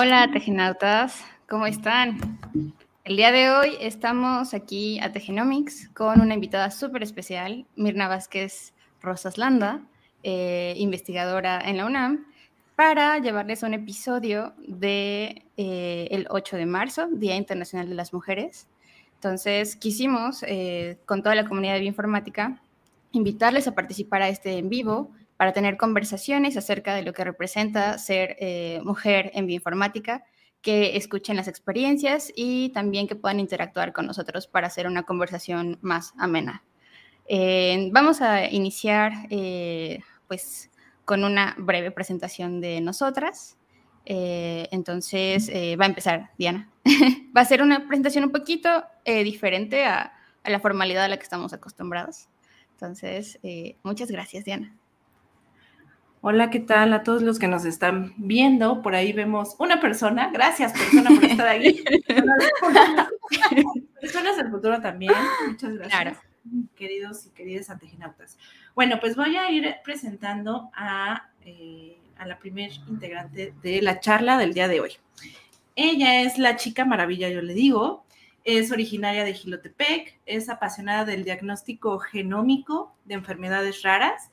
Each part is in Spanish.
hola, tejenautas. ¿Cómo están? El día de hoy estamos aquí a Tegenomics con una invitada súper especial, Mirna Vázquez Rosaslanda, eh, investigadora en la UNAM, para llevarles un episodio de eh, el 8 de marzo, Día Internacional de las Mujeres. Entonces, quisimos, eh, con toda la comunidad de bioinformática, invitarles a participar a este en vivo para tener conversaciones acerca de lo que representa ser eh, mujer en bioinformática, que escuchen las experiencias y también que puedan interactuar con nosotros para hacer una conversación más amena. Eh, vamos a iniciar eh, pues con una breve presentación de nosotras. entonces va a empezar Diana. va a ser una presentación un poquito diferente a, a, la formalidad a la que estamos acostumbrados. Entonces, muchas gracias Diana. Hola, ¿qué tal a todos los que nos están viendo? Por ahí vemos una persona. Gracias, persona, por estar aquí. Personas del futuro también. Muchas gracias. Queridos y queridas anteginautas. Bueno, pues voy a ir presentando a, eh, a la primer integrante de la charla del día de hoy. Ella es la chica maravilla, yo le digo. Es originaria de Gilotepec, es apasionada del diagnóstico genómico de enfermedades raras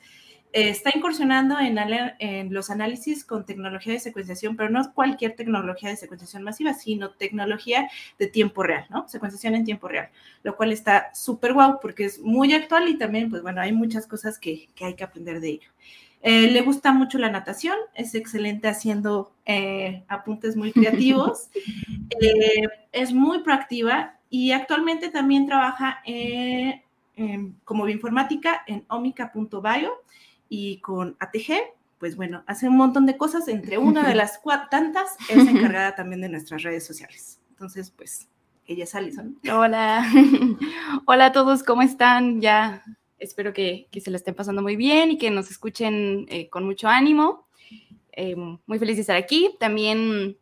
está incursionando en, los análisis con tecnología de secuenciación, pero no cualquier tecnología de secuenciación masiva, sino tecnología de tiempo real, ¿no? Secuenciación en tiempo real, lo cual está súper guau porque es muy actual y también, pues bueno, hay muchas cosas que, hay que aprender de ello. Eh, le gusta mucho la natación, es excelente haciendo eh, apuntes muy creativos, eh, es muy proactiva y actualmente también trabaja como bioinformática en omica.bio y con ATG, pues bueno, hace un montón de cosas, entre una de las tantas es encargada también de nuestras redes sociales. Entonces, pues, ella es Alison. Hola, hola a todos, ¿cómo están? Ya espero que, que se le estén pasando muy bien y que nos escuchen eh, con mucho ánimo. Eh, muy feliz de estar aquí. También,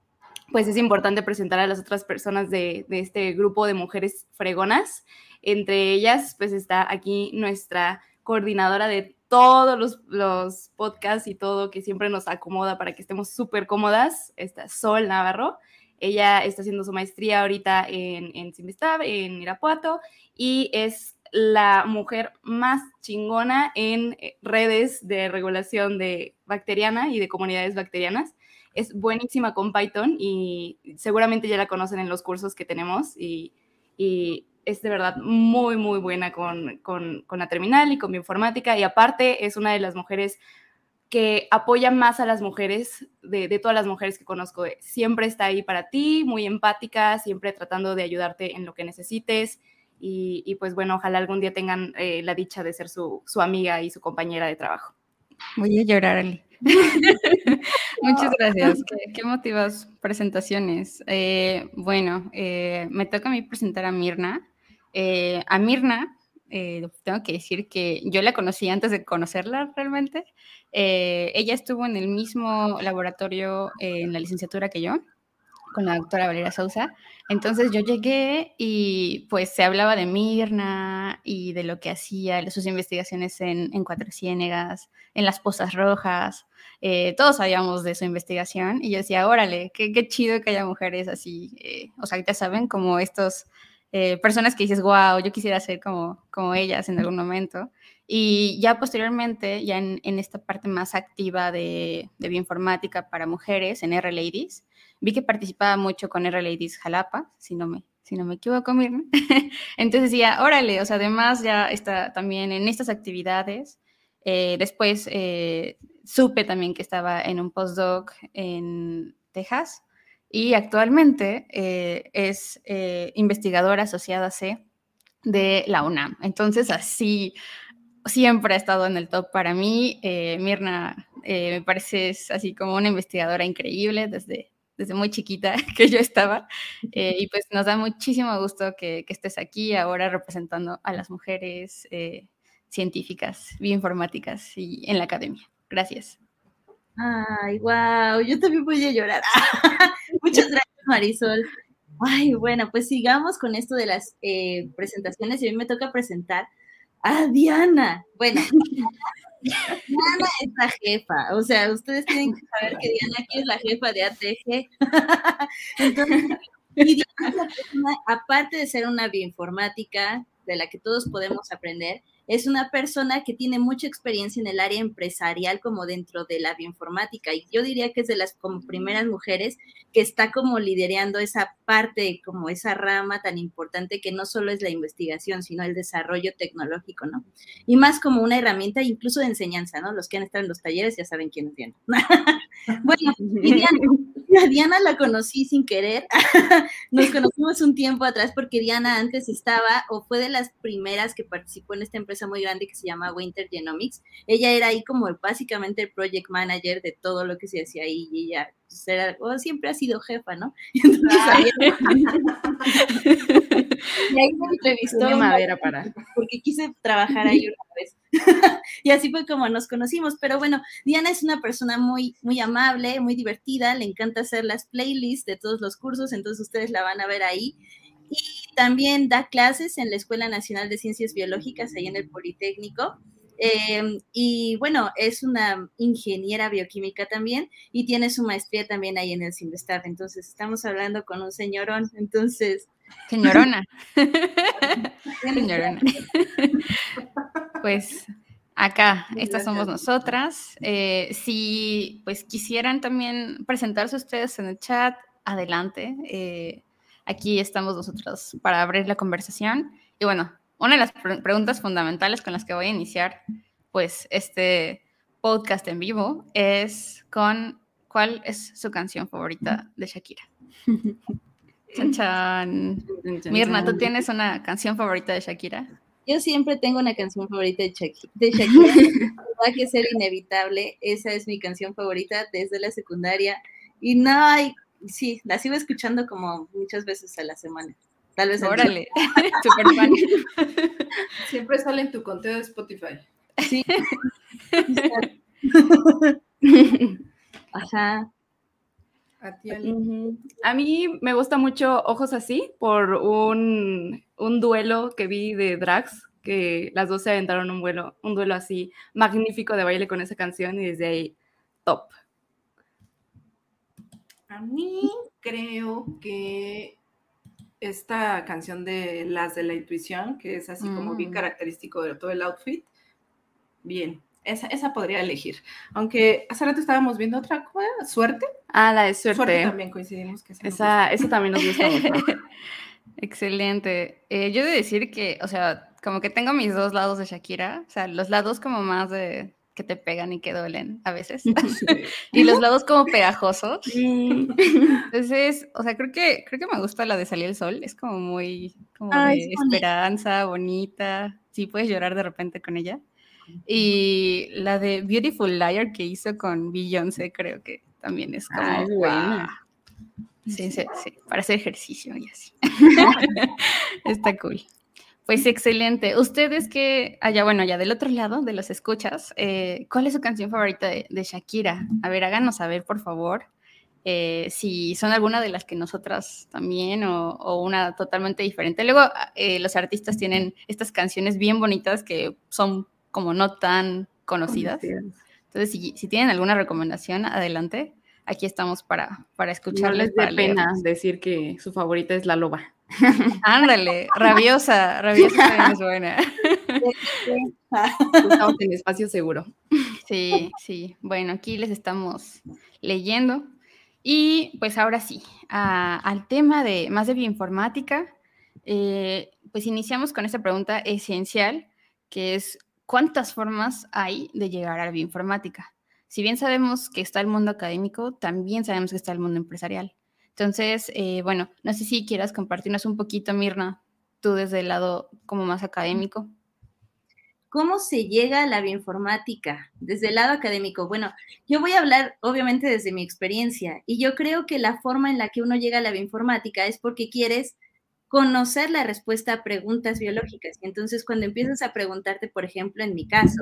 pues es importante presentar a las otras personas de, de este grupo de mujeres fregonas. Entre ellas, pues está aquí nuestra coordinadora de todos los, podcasts y todo que siempre nos acomoda para que estemos súper cómodas, esta Sol Navarro. Ella está haciendo su maestría ahorita en, en en Irapuato, y es la mujer más chingona en eh, redes de regulación de bacteriana y de comunidades bacterianas. Es buenísima con Python y seguramente ya la conocen en los cursos que tenemos y es de verdad muy, muy buena con, la terminal y con bioinformática. Y aparte es una de las mujeres que apoya más a las mujeres, de, todas las mujeres que conozco. Siempre está ahí para ti, muy empática, siempre tratando de ayudarte en lo que necesites. Y, pues bueno, ojalá algún día tengan eh, la dicha de ser su, amiga y su compañera de trabajo. Voy a llorar, Ali. Muchas gracias. Qué, motivas presentaciones. Eh, bueno, eh, me toca a mí presentar a Mirna. Eh, a Mirna, eh, tengo que decir que yo la conocí antes de conocerla realmente. Eh, ella estuvo en el mismo laboratorio en la licenciatura que yo, con la doctora Valeria Sousa. Entonces yo llegué y pues se hablaba de Mirna y de lo que hacía, sus investigaciones en, Cuatro Ciénegas, en las Pozas Rojas. todos sabíamos de su investigación y yo decía, órale, qué, qué chido que haya mujeres así, o sea, ya saben, como estos eh, personas que dices, wow, yo quisiera ser como, como ellas en algún momento. Y ya posteriormente, ya en, esta parte más activa de, de, bioinformática para mujeres, en R Ladies, vi que participaba mucho con R Ladies Jalapa, si no me, si no me equivoco, Mirna. Entonces decía, órale, o sea, además ya está también en estas actividades. Eh, después eh, supe también que estaba en un postdoc en Texas y actualmente eh, es eh, investigadora asociada C de la UNAM. Entonces, así siempre ha estado en el top para mí. Eh, Mirna me parece así como una investigadora increíble desde, desde muy chiquita que yo estaba. y pues nos da muchísimo gusto que, que, estés aquí ahora representando a las mujeres científicas, bioinformáticas y en la academia. Gracias. Ay, wow, yo también voy a llorar. Muchas gracias, Marisol. Ay, bueno, pues sigamos con esto de las eh, presentaciones. Y a mí me toca presentar a Diana. Bueno, Diana es la jefa, o sea, ustedes tienen que saber que Diana aquí es la jefa de ATG. Entonces, y Diana es la persona, aparte de ser una bioinformática de la que todos podemos aprender, es una persona que tiene mucha experiencia en el área empresarial como dentro de la bioinformática y yo diría que es de las como primeras mujeres que está como liderando esa parte, como esa rama tan importante que no solo es la investigación, sino el desarrollo tecnológico, ¿no? Y más como una herramienta incluso de enseñanza, ¿no? Los que han estado en los talleres ya saben quién es Diana. bueno, y Diana, Diana la conocí sin querer, nos conocimos un tiempo atrás porque Diana antes estaba o fue de las primeras que participó en esta empresa muy grande que se llama Winter Genomics. Ella era ahí como básicamente el project manager de todo lo que se hacía ahí y ella pues, era, siempre ha sido jefa, ¿no? ahí, y ahí me entrevistó. madera para. Porque quise trabajar ahí una vez. y así fue como nos conocimos. Pero bueno, Diana es una persona muy, muy amable, muy divertida, le encanta hacer las playlists de todos los cursos, entonces ustedes la van a ver ahí y también da clases en la Escuela Nacional de Ciencias Biológicas, ahí en el Politécnico. Em, y bueno, es una ingeniera bioquímica también y tiene su maestría también ahí en el CIMBESTAF. Entonces, estamos hablando con un señorón. Entonces. Señorona. Señorona. pues acá, estas somos nosotras. Eh, si pues quisieran también presentarse ustedes en el chat, adelante. Eh, Aquí estamos nosotros para abrir la conversación. Y bueno, una de las preguntas fundamentales con las que voy a iniciar, pues, este podcast en vivo es con cuál es su canción favorita de Shakira. Chan, chan. Mirna, ¿tú tienes una canción favorita de Shakira? Yo siempre tengo una canción favorita de, Shakira. De Shakira. Va que ser inevitable. Esa es mi canción favorita desde la secundaria. Y no hay sí, la sigo escuchando como muchas veces a la semana. Tal vez. Órale, super fan. Siempre sale en tu conteo de Spotify. Sí. Ajá. A, ti, a mí me gusta mucho Ojos Así por un, un, duelo que vi de drags, que las dos se aventaron un, vuelo, un duelo así magnífico de baile con esa canción y desde ahí, top. A mí creo que esta canción de Las de la Intuición, que es así como bien mm. característico de todo el outfit, bien, esa, esa, podría elegir. Aunque hace rato estábamos viendo otra cosa, ¿Suerte? Ah, la de Suerte. también coincidimos que esa, esa también nos gusta mucho. Excelente. Eh, yo he de decir que, o sea, como que tengo mis dos lados de Shakira, o sea, los lados como más de que te pegan y que duelen a veces. y los lados como pegajosos. Entonces, o sea, creo que, creo que me gusta la de Salir el Sol. Es como muy, como de esperanza, bonita. Sí, puedes llorar de repente con ella. Y la de Beautiful Liar que hizo con Beyoncé, creo que también es como. Ah, buena. Sí, sí, sí, para hacer ejercicio y así. Está cool. Pues excelente. Ustedes que, allá, bueno, ya del otro lado de los escuchas, eh, ¿cuál es su canción favorita de, Shakira? A ver, háganos saber, por favor, eh, si son alguna de las que nosotras también o, una totalmente diferente. Luego, eh, los artistas tienen estas canciones bien bonitas que son como no tan conocidas. Entonces, si, si tienen alguna recomendación, adelante. Aquí estamos para, para escucharles. No les pena decir que su favorita es La Loba. Ándale, rabiosa, rabiosa es buena. Estamos en espacio seguro. Sí, sí. Bueno, aquí les estamos leyendo. Y pues ahora sí, al tema de más de bioinformática, eh, pues iniciamos con esta pregunta esencial, que es, ¿cuántas formas hay de llegar a la bioinformática? Si bien sabemos que está el mundo académico, también sabemos que está el mundo empresarial. Entonces, eh, bueno, no sé si quieras compartirnos un poquito, Mirna, tú desde el lado como más académico. ¿Cómo se llega a la bioinformática desde el lado académico? Bueno, yo voy a hablar obviamente desde mi experiencia y yo creo que la forma en la que uno llega a la bioinformática es porque quieres conocer la respuesta a preguntas biológicas. Entonces, cuando empiezas a preguntarte, por ejemplo, en mi caso,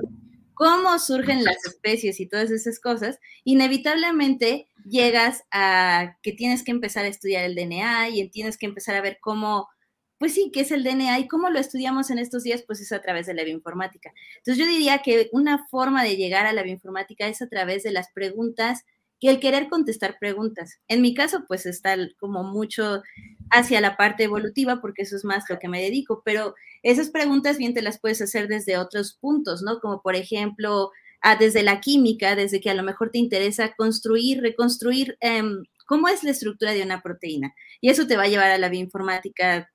cómo surgen las especies y todas esas cosas, inevitablemente llegas a que tienes que empezar a estudiar el DNA y tienes que empezar a ver cómo pues sí, ¿qué es el DNA y cómo lo estudiamos en estos días? Pues es a través de la bioinformática. Entonces yo diría que una forma de llegar a la bioinformática es a través de las preguntas y el querer contestar preguntas. En mi caso, pues está como mucho hacia la parte evolutiva, porque eso es más lo que me dedico, pero esas preguntas bien te las puedes hacer desde otros puntos, ¿no? Como por ejemplo, ah, desde la química, desde que a lo mejor te interesa construir, reconstruir em, cómo es la estructura de una proteína. Y eso te va a llevar a la bioinformática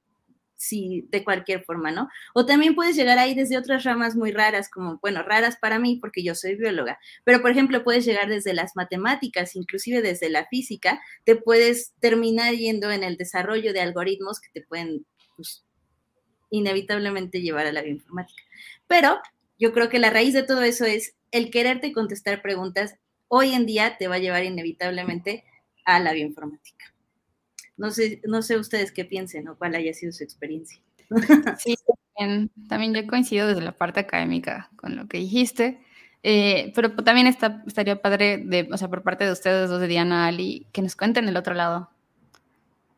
sí, de cualquier forma, ¿no? O también puedes llegar ahí desde otras ramas muy raras, como, bueno, raras para mí porque yo soy bióloga, pero por ejemplo puedes llegar desde las matemáticas, inclusive desde la física, te puedes terminar yendo en el desarrollo de algoritmos que te pueden, pues, inevitablemente llevar a la bioinformática. Pero yo creo que la raíz de todo eso es el quererte contestar preguntas, hoy en día te va a llevar inevitablemente a la bioinformática. No sé, no sé ustedes qué piensen o cuál haya sido su experiencia. Sí, también, yo coincido desde la parte académica con lo que dijiste, eh, pero también está, estaría padre, de, o sea, por parte de ustedes dos, de Diana, Ali, que nos cuenten el otro lado.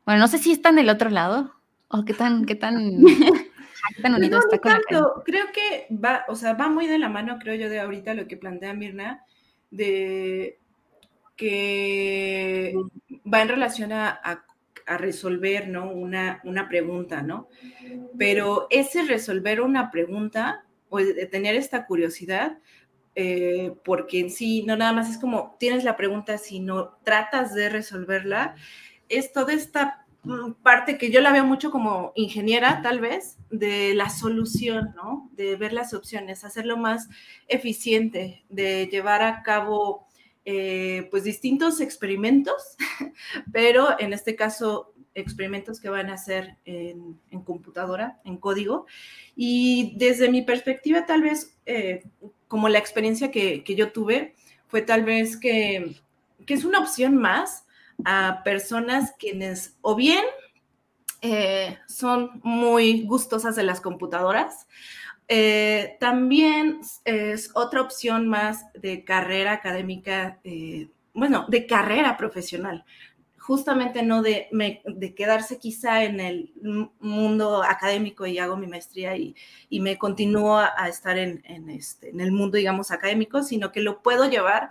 Bueno, no sé si están del otro lado o qué tan, qué tan, qué tan unido está con Creo que va, o sea, va muy de la mano, creo yo, de ahorita lo que plantea Mirna, de que va en relación a a resolver, ¿no? Una, una pregunta, ¿no? Pero ese resolver una pregunta o de tener esta curiosidad, eh, porque en sí no nada más es como tienes la pregunta, sino tratas de resolverla, es toda esta mm, parte que yo la veo mucho como ingeniera, tal vez, de la solución, ¿no? De ver las opciones, hacerlo más eficiente, de llevar a cabo eh, pues distintos experimentos, pero en este caso experimentos que van a hacer en, computadora, en código. Y desde mi perspectiva, tal vez, eh, como la experiencia que, yo tuve, fue tal vez que, es una opción más a personas quienes o bien eh, son muy gustosas de las computadoras, eh, también es otra opción más de carrera académica, eh, bueno, de carrera profesional justamente no de, de, quedarse quizá en el mundo académico y hago mi maestría y, me continúo a, estar en, este, en, el mundo, digamos, académico, sino que lo puedo llevar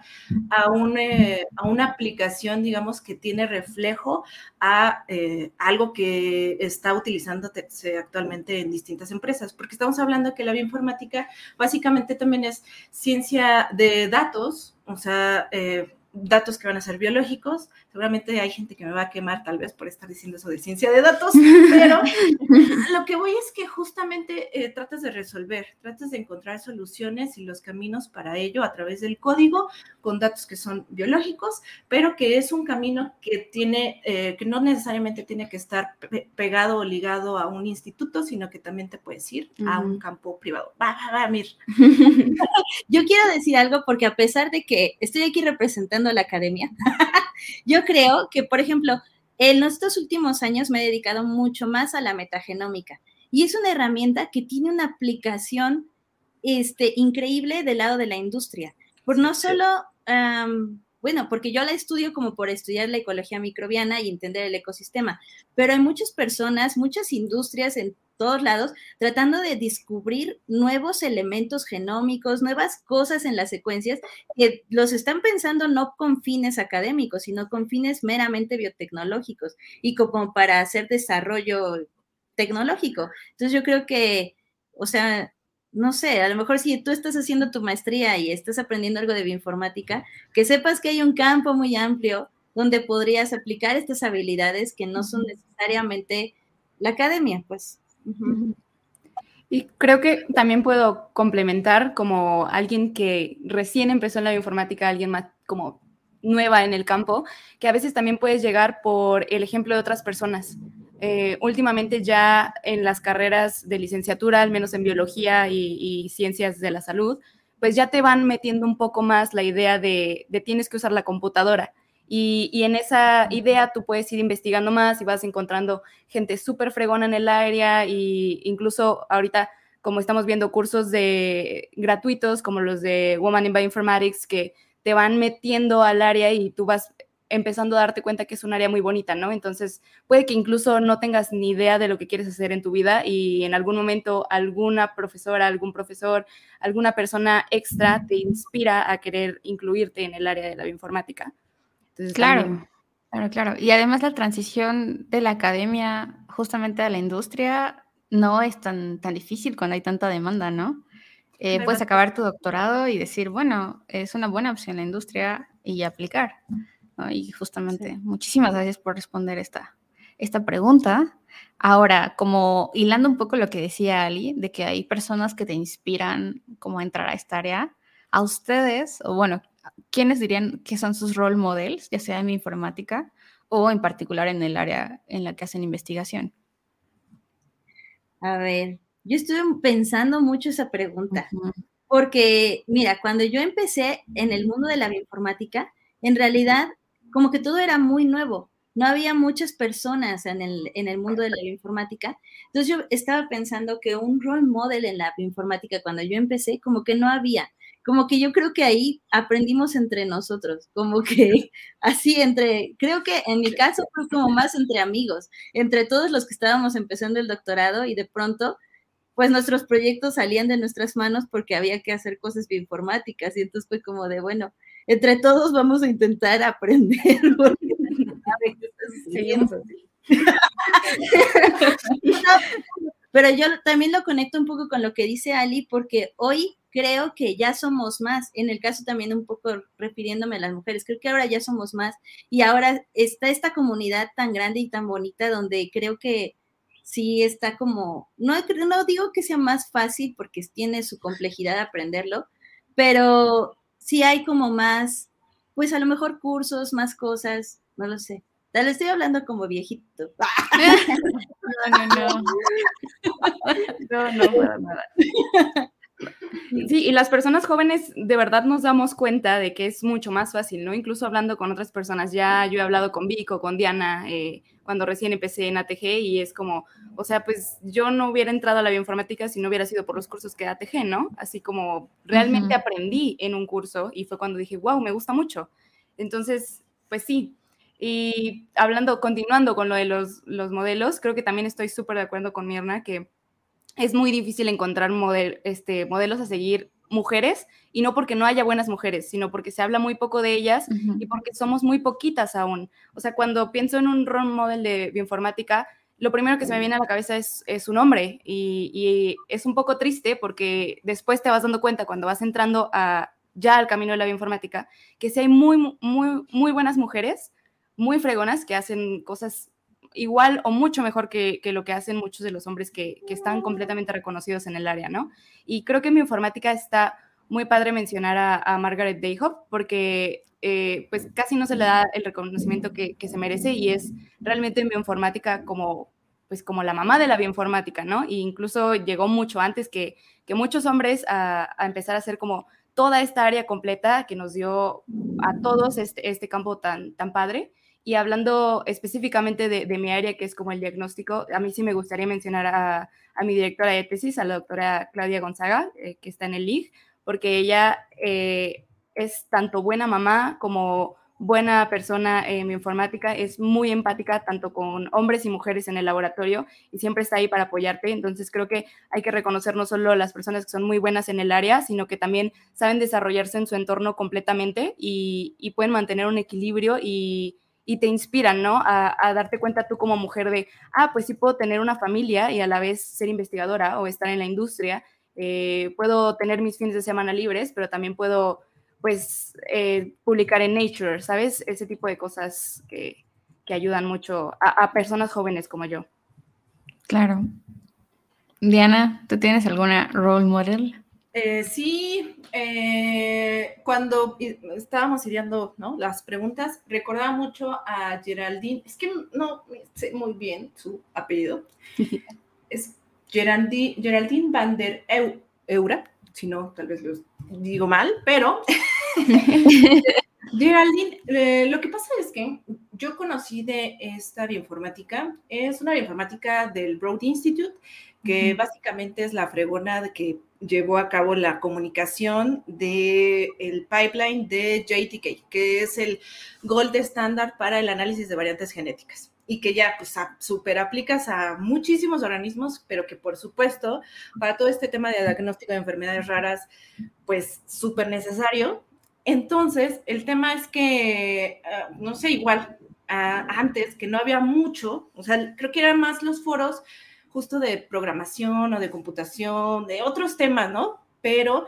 a, un, eh, una aplicación, digamos, que tiene reflejo a eh, algo que está utilizándose actualmente en distintas empresas, porque estamos hablando que la bioinformática básicamente también es ciencia de datos, o sea, eh, datos que van a ser biológicos. Seguramente hay gente que me va a quemar tal vez por estar diciendo eso de ciencia de datos, pero lo que voy es que justamente eh, tratas de resolver, tratas de encontrar soluciones y los caminos para ello a través del código con datos que son biológicos, pero que es un camino que tiene, eh, que no necesariamente tiene que estar pegado o ligado a un instituto, sino que también te puedes ir a un campo privado. Va, va, va, Mir. Yo quiero decir algo porque a pesar de que estoy aquí representando la academia. Yo creo que, por ejemplo, en estos últimos años me he dedicado mucho más a la metagenómica y es una herramienta que tiene una aplicación este, increíble del lado de la industria. Por no solo, bueno, porque yo la estudio como por estudiar la ecología microbiana y entender el ecosistema, pero hay muchas personas, muchas industrias en todos lados, tratando de descubrir nuevos elementos genómicos, nuevas cosas en las secuencias que los están pensando no con fines académicos, sino con fines meramente biotecnológicos y como para hacer desarrollo tecnológico. Entonces yo creo que, o sea, no sé, a lo mejor si tú estás haciendo tu maestría y estás aprendiendo algo de bioinformática, que sepas que hay un campo muy amplio donde podrías aplicar estas habilidades que no son necesariamente la academia, pues. Y creo que también puedo complementar como alguien que recién empezó en la bioinformática, alguien más como nueva en el campo, que a veces también puedes llegar por el ejemplo de otras personas. Eh, últimamente ya en las carreras de licenciatura, al menos en biología y, ciencias de la salud, pues ya te van metiendo un poco más la idea de, de tienes que usar la computadora. Y, en esa idea tú puedes ir investigando más y vas encontrando gente súper fregona en el área e incluso ahorita como estamos viendo cursos de gratuitos como los de Woman in Bioinformatics que te van metiendo al área y tú vas empezando a darte cuenta que es un área muy bonita, ¿no? Entonces, puede que incluso no tengas ni idea de lo que quieres hacer en tu vida y en algún momento alguna profesora, algún profesor, alguna persona extra te inspira a querer incluirte en el área de la bioinformática. Entonces, claro. Claro, claro. Y además la transición de la academia justamente a la industria no es tan, tan difícil cuando hay tanta demanda, ¿no? Eh, puedes acabar tu doctorado y decir, bueno, es una buena opción la industria y aplicar. Y justamente, muchísimas gracias por responder esta, esta pregunta. Ahora, como hilando un poco lo que decía Ali, de que hay personas que te inspiran como a entrar a esta área, a ustedes, o bueno, ¿quiénes dirían que son sus role models, ya sea en informática o en particular en el área en la que hacen investigación? A ver, yo estuve pensando mucho esa pregunta, porque mira, cuando yo empecé en el mundo de la bioinformática, en realidad como que todo era muy nuevo, no había muchas personas en el, en el mundo de la bioinformática. Entonces yo estaba pensando que un role model en la bioinformática cuando yo empecé, como que no había. Como que yo creo que ahí aprendimos entre nosotros, como que así entre, creo que en mi caso fue como más entre amigos, entre todos los que estábamos empezando el doctorado y de pronto pues nuestros proyectos salían de nuestras manos porque había que hacer cosas bioinformáticas y entonces fue como de, bueno, entre todos vamos a intentar aprender. Pero yo también lo conecto un poco con lo que dice Ali, porque hoy creo que ya somos más, en el caso también un poco refiriéndome a las mujeres, creo que ahora ya somos más y ahora está esta comunidad tan grande y tan bonita donde creo que sí está como, no, no digo que sea más fácil porque tiene su complejidad aprenderlo, pero sí hay como más, pues a lo mejor cursos, más cosas, no lo sé. Tal estoy hablando como viejito. No, no, no. No, no, nada. Sí, y las personas jóvenes de verdad nos damos cuenta de que es mucho más fácil, ¿no? Incluso hablando con otras personas, ya yo he hablado con Vico, con Diana, eh, cuando recién empecé en ATG y es como, o sea, pues yo no hubiera entrado a la bioinformática si no hubiera sido por los cursos que ATG, ¿no? Así como realmente aprendí en un curso y fue cuando dije, wow, me gusta mucho. Entonces, pues sí. Y hablando, continuando con lo de los, los modelos, creo que también estoy súper de acuerdo con Mirna que es muy difícil encontrar este, modelos a seguir mujeres, y no porque no haya buenas mujeres, sino porque se habla muy poco de ellas y porque somos muy poquitas aún. O sea, cuando pienso en un role model de bioinformática, lo primero que se me viene a la cabeza es, es un hombre y, es un poco triste porque después te vas dando cuenta cuando vas entrando a, ya al camino de la bioinformática, que sí hay muy, muy, muy buenas mujeres, muy fregonas, que hacen cosas igual o mucho mejor que, lo que hacen muchos de los hombres que, están completamente reconocidos en el área, ¿no? Y creo que en mi informática está muy padre mencionar a, Margaret Dayhoff porque eh, pues casi no se le da el reconocimiento que, se merece y es realmente en bioinformática como pues como la mamá de la bioinformática, ¿no? E incluso llegó mucho antes que, que muchos hombres a, empezar a hacer como toda esta área completa que nos dio a todos este, este campo tan, tan padre. Y hablando específicamente de, mi área, que es como el diagnóstico, a mí sí me gustaría mencionar a, mi directora de tesis, a la doctora Claudia Gonzaga, eh, que está en el LIG, porque ella eh, es tanto buena mamá como buena persona en mi informática, es muy empática tanto con hombres y mujeres en el laboratorio y siempre está ahí para apoyarte. Entonces creo que hay que reconocer no solo las personas que son muy buenas en el área, sino que también saben desarrollarse en su entorno completamente y, y pueden mantener un equilibrio y, y te inspiran, ¿no? A, darte cuenta tú como mujer de, ah, pues sí puedo tener una familia y a la vez ser investigadora o estar en la industria. Eh, puedo tener mis fines de semana libres, pero también puedo, pues, eh, publicar en Nature, ¿sabes? Ese tipo de cosas que, ayudan mucho a, a personas jóvenes como yo. Claro. Diana, ¿tú tienes alguna role model? Eh, sí, eh, cuando estábamos ideando ¿no? las preguntas, recordaba mucho a Geraldine, es que no sé muy bien su apellido, es Geraldine, Geraldine van der Eura, si no, tal vez lo digo mal, pero Geraldine, eh, lo que pasa es que yo conocí de esta bioinformática, es una bioinformática del Broad Institute, que básicamente es la fregona que llevó a cabo la comunicación del el pipeline de JTK, que es el gold standard para el análisis de variantes genéticas y que ya pues super aplicas a muchísimos organismos, pero que por supuesto para todo este tema de diagnóstico de enfermedades raras, pues súper necesario. Entonces, el tema es que, ah, no sé, igual ah, antes, que no había mucho, o sea, creo que eran más los foros justo de programación o de computación, de otros temas, ¿no? Pero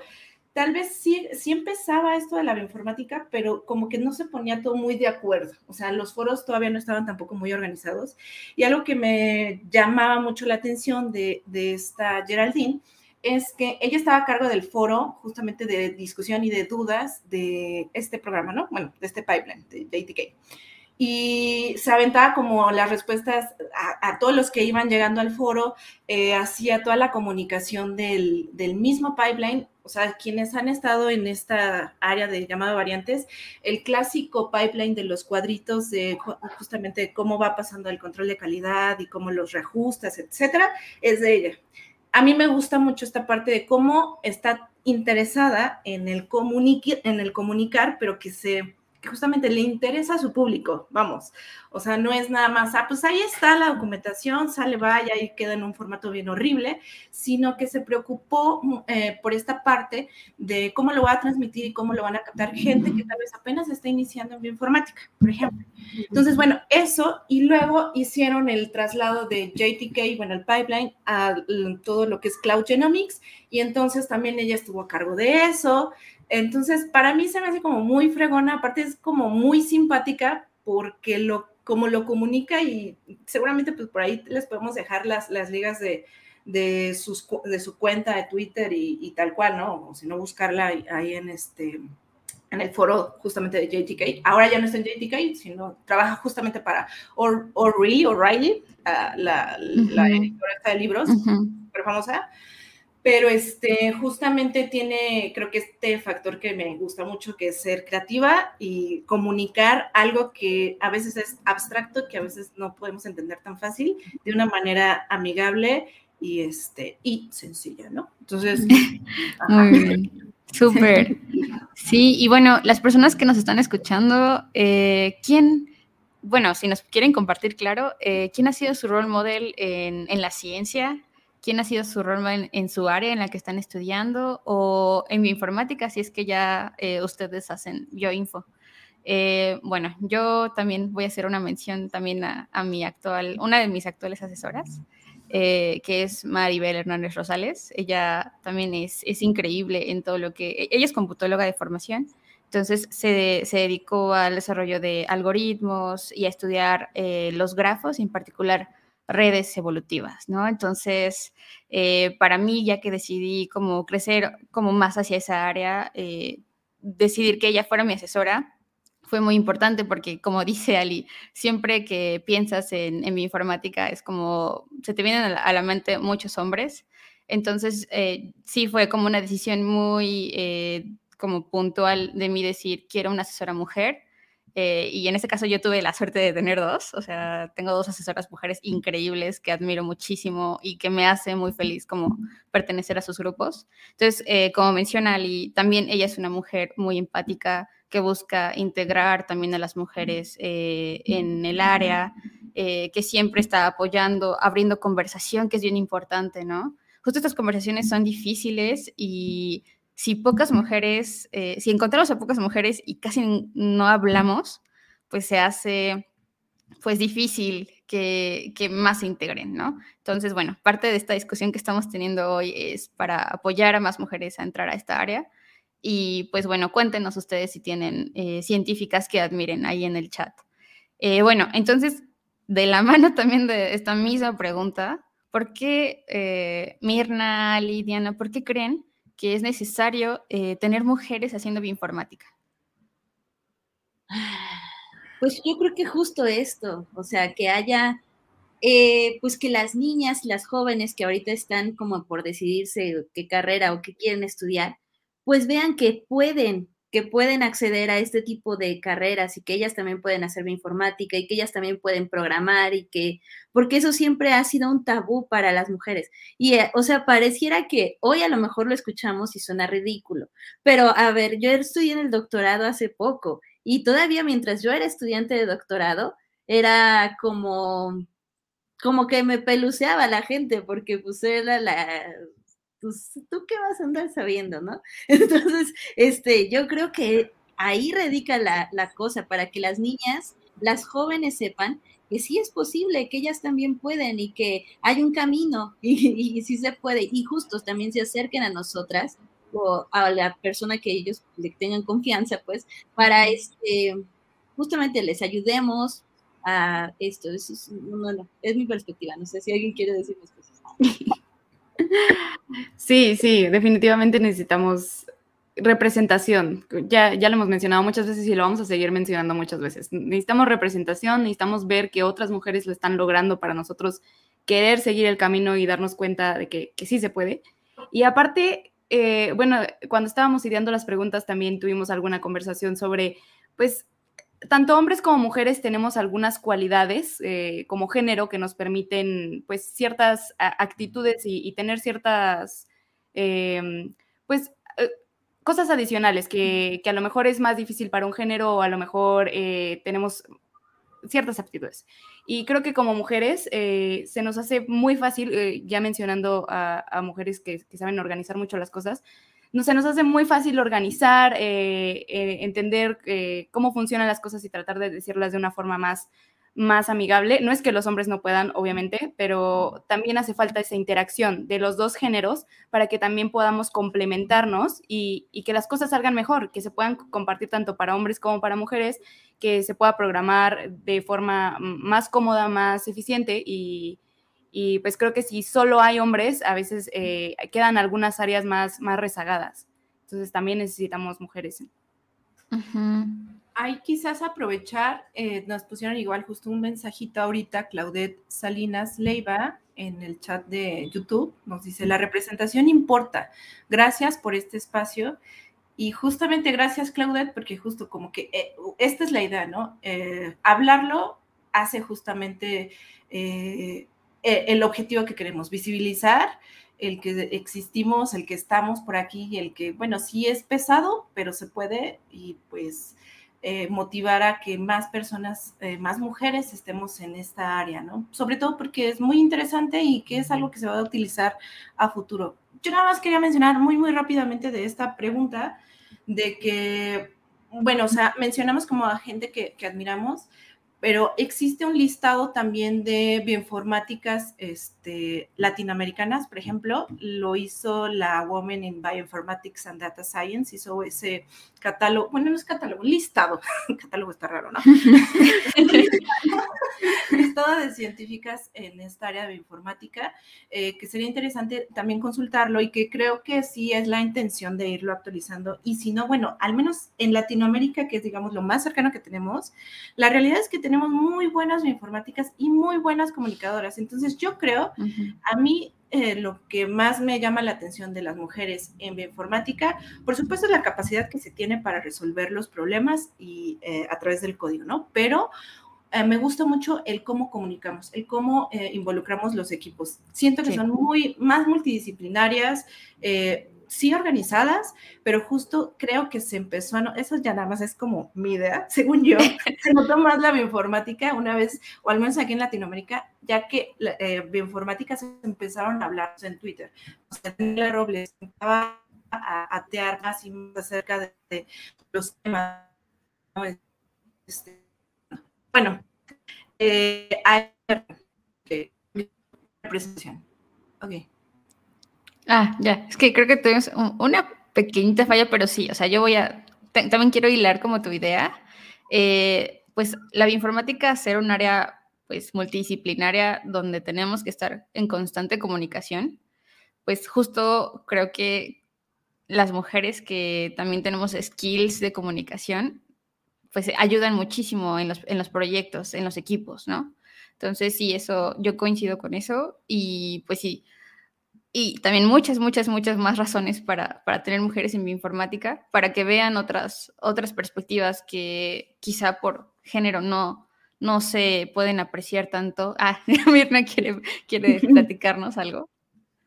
tal vez sí, empezaba esto de la bioinformática, pero como que no se ponía todo muy de acuerdo. O sea, los foros todavía no estaban tampoco muy organizados. Y algo que me llamaba mucho la atención de, de esta Geraldine es que ella estaba a cargo del foro justamente de discusión y de dudas de este programa, ¿no? Bueno, de este pipeline de JTK y se aventaba como las respuestas a, todos los que iban llegando al foro, eh, hacía toda la comunicación del, del, mismo pipeline, o sea, quienes han estado en esta área de llamado variantes, el clásico pipeline de los cuadritos de justamente cómo va pasando el control de calidad y cómo los reajustas, etcétera, es de ella. A mí me gusta mucho esta parte de cómo está interesada en el, en el comunicar, pero que se que justamente le interesa a su público, vamos. O sea, no es nada más, ah, pues ahí está la documentación, sale, vaya y queda en un formato bien horrible, sino que se preocupó mm, eh, por esta parte de cómo lo va a transmitir y cómo lo van a captar gente que tal vez apenas está iniciando en bioinformática, por ejemplo. Entonces, bueno, eso y luego hicieron el traslado de JTK, bueno, el pipeline, a todo lo que es Cloud Genomics y entonces también ella estuvo a cargo de eso. Entonces, para mí se me hace como muy fregona, aparte es como muy simpática porque lo, como lo comunica y seguramente pues por ahí les podemos dejar las, las ligas de, de, sus, de su cuenta de Twitter y, tal cual, ¿no? O si no, buscarla ahí en este en el foro justamente de JTK. Ahora ya no está en JTK, sino trabaja justamente para O'Reilly, O'Reilly, la, la, editora de libros, pero famosa pero este, justamente tiene, creo que este factor que me gusta mucho, que es ser creativa y comunicar algo que a veces es abstracto, que a veces no podemos entender tan fácil, de una manera amigable y, este, y sencilla, ¿no? Entonces... Muy bien. Súper. Sí, y bueno, las personas que nos están escuchando, eh, ¿quién, bueno, si nos quieren compartir, claro, eh, ¿quién ha sido su role model en, en la ciencia? Quién ha sido su rol en, su área en la que están estudiando o en bioinformática, si es que ya eh, ustedes hacen bioinfo. Eh, bueno, yo también voy a hacer una mención también a, mi actual, una de mis actuales asesoras, eh, que es Maribel Hernández Rosales. Ella también es, es, increíble en todo lo que, ella es computóloga de formación, entonces se, se dedicó al desarrollo de algoritmos y a estudiar los grafos, en particular redes evolutivas, ¿no? Entonces, eh, para mí, ya que decidí como crecer como más hacia esa área, eh, decidir que ella fuera mi asesora fue muy importante porque, como dice Ali, siempre que piensas en, en informática es como, se te vienen a la, mente muchos hombres. Entonces, eh, sí fue como una decisión muy como puntual de mí decir, quiero una asesora mujer eh, y en este caso yo tuve la suerte de tener dos, o sea, tengo dos asesoras mujeres increíbles que admiro muchísimo y que me hace muy feliz como pertenecer a sus grupos. Entonces, eh, como menciona Ali, también ella es una mujer muy empática que busca integrar también a las mujeres eh, en el área, que siempre está apoyando, abriendo conversación, que es bien importante, ¿no? Justo estas conversaciones son difíciles y si pocas mujeres, eh, si encontramos a pocas mujeres y casi no hablamos, pues se hace pues difícil que, que, más se integren, ¿no? Entonces, bueno, parte de esta discusión que estamos teniendo hoy es para apoyar a más mujeres a entrar a esta área. Y pues bueno, cuéntenos ustedes si tienen eh, científicas que admiren ahí en el chat. Eh, bueno, entonces, de la mano también de esta misma pregunta, ¿por qué Mirna, Lidiana, por qué creen que es necesario eh, tener mujeres haciendo bioinformática? Pues yo creo que justo esto, o sea, que haya, eh, pues que las niñas, las jóvenes que ahorita están como por decidirse qué carrera o qué quieren estudiar, pues vean que pueden, que pueden acceder a este tipo de carreras y que ellas también pueden hacer bioinformática y que ellas también pueden programar y que, porque eso siempre ha sido un tabú para las mujeres. Y, eh, o sea, pareciera que hoy a lo mejor lo escuchamos y suena ridículo, pero a ver, yo estudié en el doctorado hace poco y todavía mientras yo era estudiante de doctorado, era como, como que me peluceaba la gente porque pues era la pues tú qué vas a andar sabiendo, ¿no? Entonces, este, yo creo que ahí radica la, cosa para que las niñas, las jóvenes sepan que sí es posible, que ellas también pueden y que hay un camino y, y sí se puede. Y justos también se acerquen a nosotras o a la persona que ellos le tengan confianza, pues, para este, justamente les ayudemos a esto. Eso es, es mi perspectiva. No sé si alguien quiere decir más cosas. Sí, sí, definitivamente necesitamos representación. Ya, ya lo hemos mencionado muchas veces y lo vamos a seguir mencionando muchas veces. Necesitamos representación, necesitamos ver que otras mujeres lo están logrando para nosotros querer seguir el camino y darnos cuenta de que, sí se puede. Y aparte, eh, bueno, cuando estábamos ideando las preguntas también tuvimos alguna conversación sobre, pues, tanto hombres como mujeres tenemos algunas cualidades eh, como género que nos permiten pues ciertas actitudes y, tener ciertas em, pues eh, cosas adicionales que, a lo mejor es más difícil para un género o a lo mejor eh, tenemos ciertas aptitudes. Y creo que como mujeres se nos hace muy fácil, ya mencionando a, mujeres que, que, saben organizar mucho las cosas, no, se nos hace muy fácil organizar, eh, eh, entender eh, cómo funcionan las cosas y tratar de decirlas de una forma más, más amigable. No es que los hombres no puedan, obviamente, pero también hace falta esa interacción de los dos géneros para que también podamos complementarnos y, y, que las cosas salgan mejor, que se puedan compartir tanto para hombres como para mujeres, que se pueda programar de forma más cómoda, más eficiente y, y pues creo que si solo hay hombres, a veces eh, quedan algunas áreas más, más rezagadas. Entonces también necesitamos mujeres. Hay quizás aprovechar, eh, nos pusieron igual justo un mensajito ahorita, Claudette Salinas Leiva, en el chat de YouTube, nos dice, la representación importa. Gracias por este espacio. Y justamente gracias, Claudette, porque justo como que eh, esta es la idea, ¿no? hablarlo hace justamente eh, el objetivo que queremos, visibilizar el que existimos, el que estamos por aquí y el que, bueno, sí es pesado, pero se puede y pues eh, motivar a que más personas, eh, más mujeres estemos en esta área, ¿no? Sobre todo porque es muy interesante y que es algo que se va a utilizar a futuro. Yo nada más quería mencionar muy, muy rápidamente de esta pregunta de que, bueno, o sea, mencionamos como a gente que, que admiramos, pero existe un listado también de bioinformáticas este, latinoamericanas, por ejemplo, lo hizo la Women in Bioinformatics and Data Science, hizo ese catálogo, bueno, no es catálogo, listado, catálogo está raro, ¿no? listado de científicas en esta área de bioinformática, eh, que sería interesante también consultarlo y que creo que sí es la intención de irlo actualizando. Y si no, bueno, al menos en Latinoamérica, que es, digamos, lo más cercano que tenemos, la realidad es que tenemos muy buenas bioinformáticas y muy buenas comunicadoras. Entonces, yo creo, a mí eh, lo que más me llama la atención de las mujeres en bioinformática, por supuesto, es la capacidad que se tiene para resolver los problemas y eh, a través del código, ¿no? Pero eh, me gusta mucho el cómo comunicamos, el cómo involucramos los equipos. Siento que son muy más multidisciplinarias, sí organizadas, pero justo creo que se empezó a, no, eso ya nada más es como mi idea, según yo, se notó más la bioinformática una vez, o al menos aquí en Latinoamérica, ya que eh, bioinformática se empezaron a hablar en Twitter. O sea, Daniela Robles estaba a atear más y más acerca de, los temas. Este, bueno, eh, hay eh, presentación. Ok. Ah, ya, es que creo que tuvimos una pequeñita falla, pero sí, o sea, yo voy a, también quiero hilar como tu idea, eh, pues la bioinformática ser un área pues multidisciplinaria donde tenemos que estar en constante comunicación, pues justo creo que las mujeres que también tenemos skills de comunicación, pues ayudan muchísimo en los, en los proyectos, en los equipos, ¿no? Entonces, sí, eso, yo coincido con eso y pues sí, y también muchas, muchas, muchas más razones para, para, tener mujeres en bioinformática, para que vean otras, otras perspectivas que quizá por género no, no se pueden apreciar tanto. Ah, Mirna quiere, quiere platicarnos algo.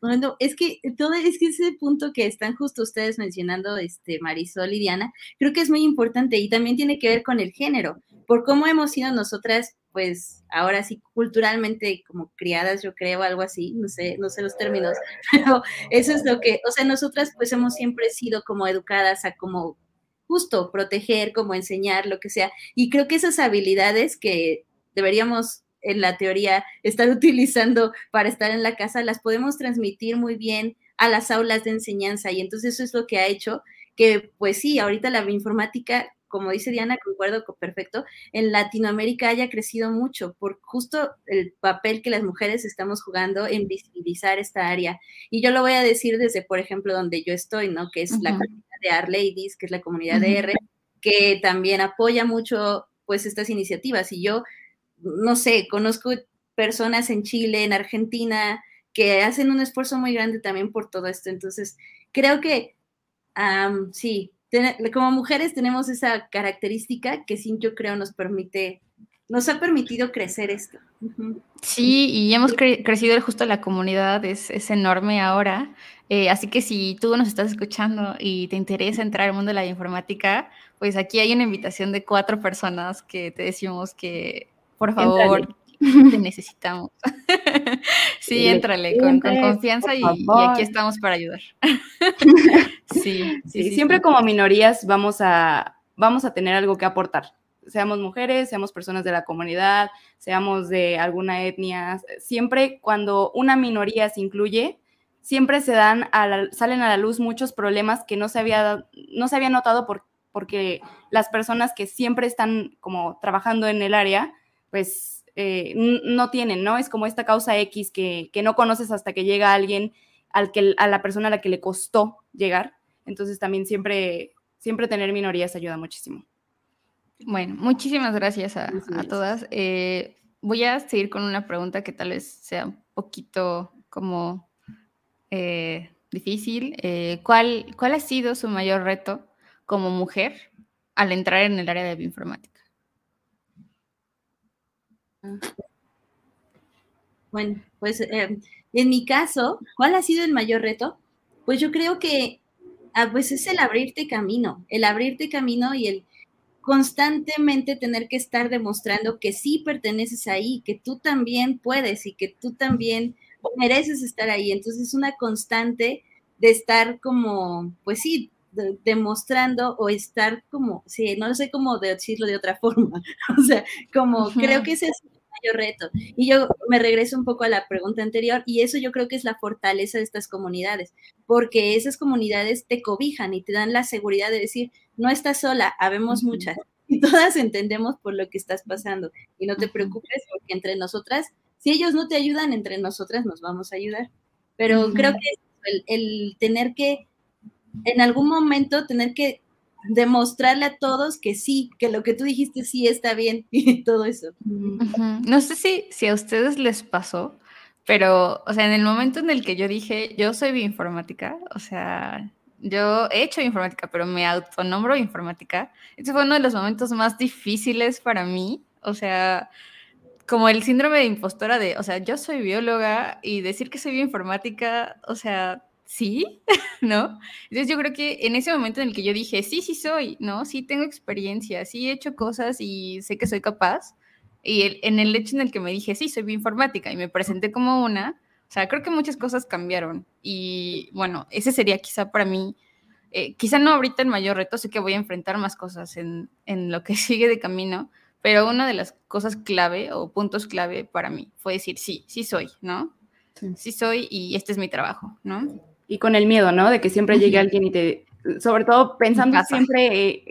Bueno, es que todo es que ese punto que están justo ustedes mencionando, este Marisol y Diana, creo que es muy importante y también tiene que ver con el género, por cómo hemos sido nosotras, pues ahora sí culturalmente como criadas, yo creo, algo así, no sé, no sé los términos, pero eso es lo que, o sea, nosotras pues hemos siempre sido como educadas a como justo proteger, como enseñar, lo que sea, y creo que esas habilidades que deberíamos en la teoría estar utilizando para estar en la casa, las podemos transmitir muy bien a las aulas de enseñanza. Y entonces eso es lo que ha hecho que, pues sí, ahorita la informática, como dice Diana, concuerdo perfecto, en Latinoamérica haya crecido mucho por justo el papel que las mujeres estamos jugando en visibilizar esta área. Y yo lo voy a decir desde, por ejemplo, donde yo estoy, ¿no? Que es la comunidad de R Ladies, que es la comunidad de R, que también apoya mucho pues estas iniciativas. Y yo no sé, conozco personas en Chile, en Argentina, que hacen un esfuerzo muy grande también por todo esto. Entonces, creo que sí, como mujeres tenemos esa característica que sí, yo creo, nos permite, nos ha permitido crecer esto. Sí, y hemos crecido justo la comunidad, es, enorme ahora. Eh, así que si tú nos estás escuchando y te interesa entrar al mundo de la informática, pues aquí hay una invitación de cuatro personas que te decimos que por favor, te necesitamos. sí, éntrale con, confianza y, aquí estamos para ayudar. sí, sí, siempre como minorías vamos a, vamos a tener algo que aportar. Seamos mujeres, seamos personas de la comunidad, seamos de alguna etnia, siempre cuando una minoría se incluye, siempre se dan a salen a la luz muchos problemas que no se había, no se había notado por, porque las personas que siempre están como trabajando en el área, pues eh, no tienen, ¿no? Es como esta causa X que, no conoces hasta que llega alguien al que, a la persona a la que le costó llegar. Entonces también siempre, siempre tener minorías ayuda muchísimo. Bueno, muchísimas gracias a, todas. Eh, voy a seguir con una pregunta que tal vez sea un poquito como eh, difícil. ¿cuál, ¿Cuál ha sido su mayor reto como mujer al entrar en el área de bioinformática? Bueno, pues eh, en mi caso, ¿cuál ha sido el mayor reto? Pues yo creo que ah, pues es el abrirte camino, el abrirte camino y el constantemente tener que estar demostrando que sí perteneces ahí, que tú también puedes y que tú también mereces estar ahí. Entonces es una constante de estar como, pues sí, demostrando o estar como, sí, no sé cómo decirlo de otra forma, o sea, como creo que es mayor reto. Y yo me regreso un poco a la pregunta anterior y eso yo creo que es la fortaleza de estas comunidades, porque esas comunidades te cobijan y te dan la seguridad de decir, no estás sola, habemos muchas y todas entendemos por lo que estás pasando y no te preocupes porque entre nosotras, si ellos no te ayudan, entre nosotras nos vamos a ayudar. Pero creo que el tener que en algún momento tener que demostrarle a todos que sí, que lo que tú dijiste sí está bien y todo eso. No sé si, si a ustedes les pasó, pero, o sea, en el momento en el que yo dije, yo soy bioinformática, o sea, yo he hecho informática, pero me autonombro informática, ese fue uno de los momentos más difíciles para mí, o sea, como el síndrome de impostora de, o sea, yo soy bióloga y decir que soy bioinformática, o sea, sí, ¿no? Entonces yo creo que en ese momento en el que yo dije, sí, sí soy, ¿no? Sí tengo experiencia, sí he hecho cosas y sé que soy capaz. Y en el hecho en el que me dije, sí, soy bioinformática y me presenté como una, o sea, creo que muchas cosas cambiaron. Y bueno, ese sería quizá para mí, eh, quizá no ahorita el mayor reto, sé que voy a enfrentar más cosas en, en lo que sigue de camino, pero una de las cosas clave o puntos clave para mí fue decir, sí, sí soy, ¿no? sí soy y este es mi trabajo, ¿no? Y con el miedo, ¿no? De que siempre llegue alguien y te, sobre todo pensando siempre eh,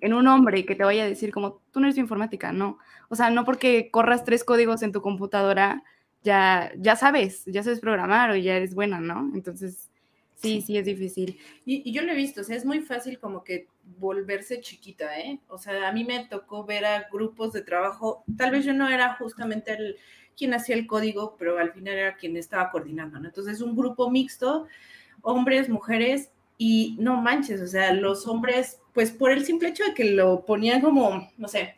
en, un hombre que te vaya a decir como, tú no eres informática, no. O sea, no porque corras tres códigos en tu computadora, ya, ya sabes, ya sabes programar o ya eres buena, ¿no? Entonces, sí, sí, es difícil. Y, y, yo lo he visto, o sea, es muy fácil como que volverse chiquita, ¿eh? O sea, a mí me tocó ver a grupos de trabajo, tal vez yo no era justamente el quién hacía el código, pero al final era quien estaba coordinando, ¿no? Entonces, un grupo mixto, hombres, mujeres, y no manches, o sea, los hombres, pues por el simple hecho de que lo ponían como, no sé,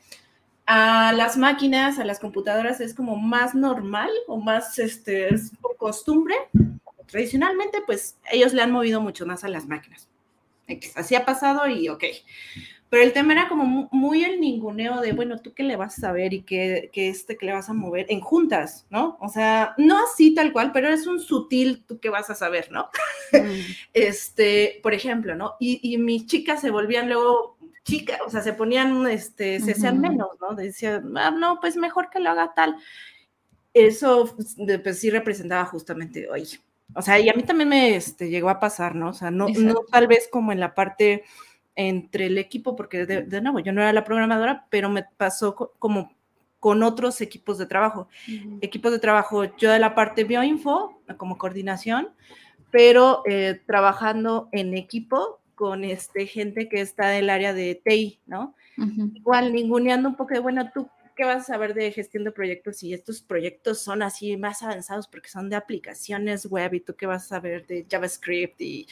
a las máquinas, a las computadoras es como más normal o más, este, es por costumbre. Tradicionalmente, pues ellos le han movido mucho más a las máquinas. Así ha pasado y ok. Pero el tema era como muy el ninguneo de, bueno, tú qué le vas a saber y qué, qué este que le vas a mover en juntas, ¿no? O sea, no así tal cual, pero es un sutil tú qué vas a saber, ¿no? Mm. este, por ejemplo, ¿no? Y, y mis chicas se volvían luego chicas, o sea, se ponían, este, se hacían menos, ¿no? Decían, ah, no, pues mejor que lo haga tal. Eso, pues, sí representaba justamente, oye, o sea, y a mí también me este, llegó a pasar, ¿no? O sea, no, no tal vez como en la parte entre el equipo, porque de, nuevo yo no era la programadora, pero me pasó como con otros equipos de trabajo. Equipos de trabajo, yo de la parte bioinfo, como coordinación, pero eh, trabajando en equipo con este, gente que está del área de TI, ¿no? Igual ninguneando un poco de, bueno, tú ¿qué vas a saber de gestión de proyectos y estos proyectos son así más avanzados porque son de aplicaciones web y tú qué vas a saber de JavaScript? Y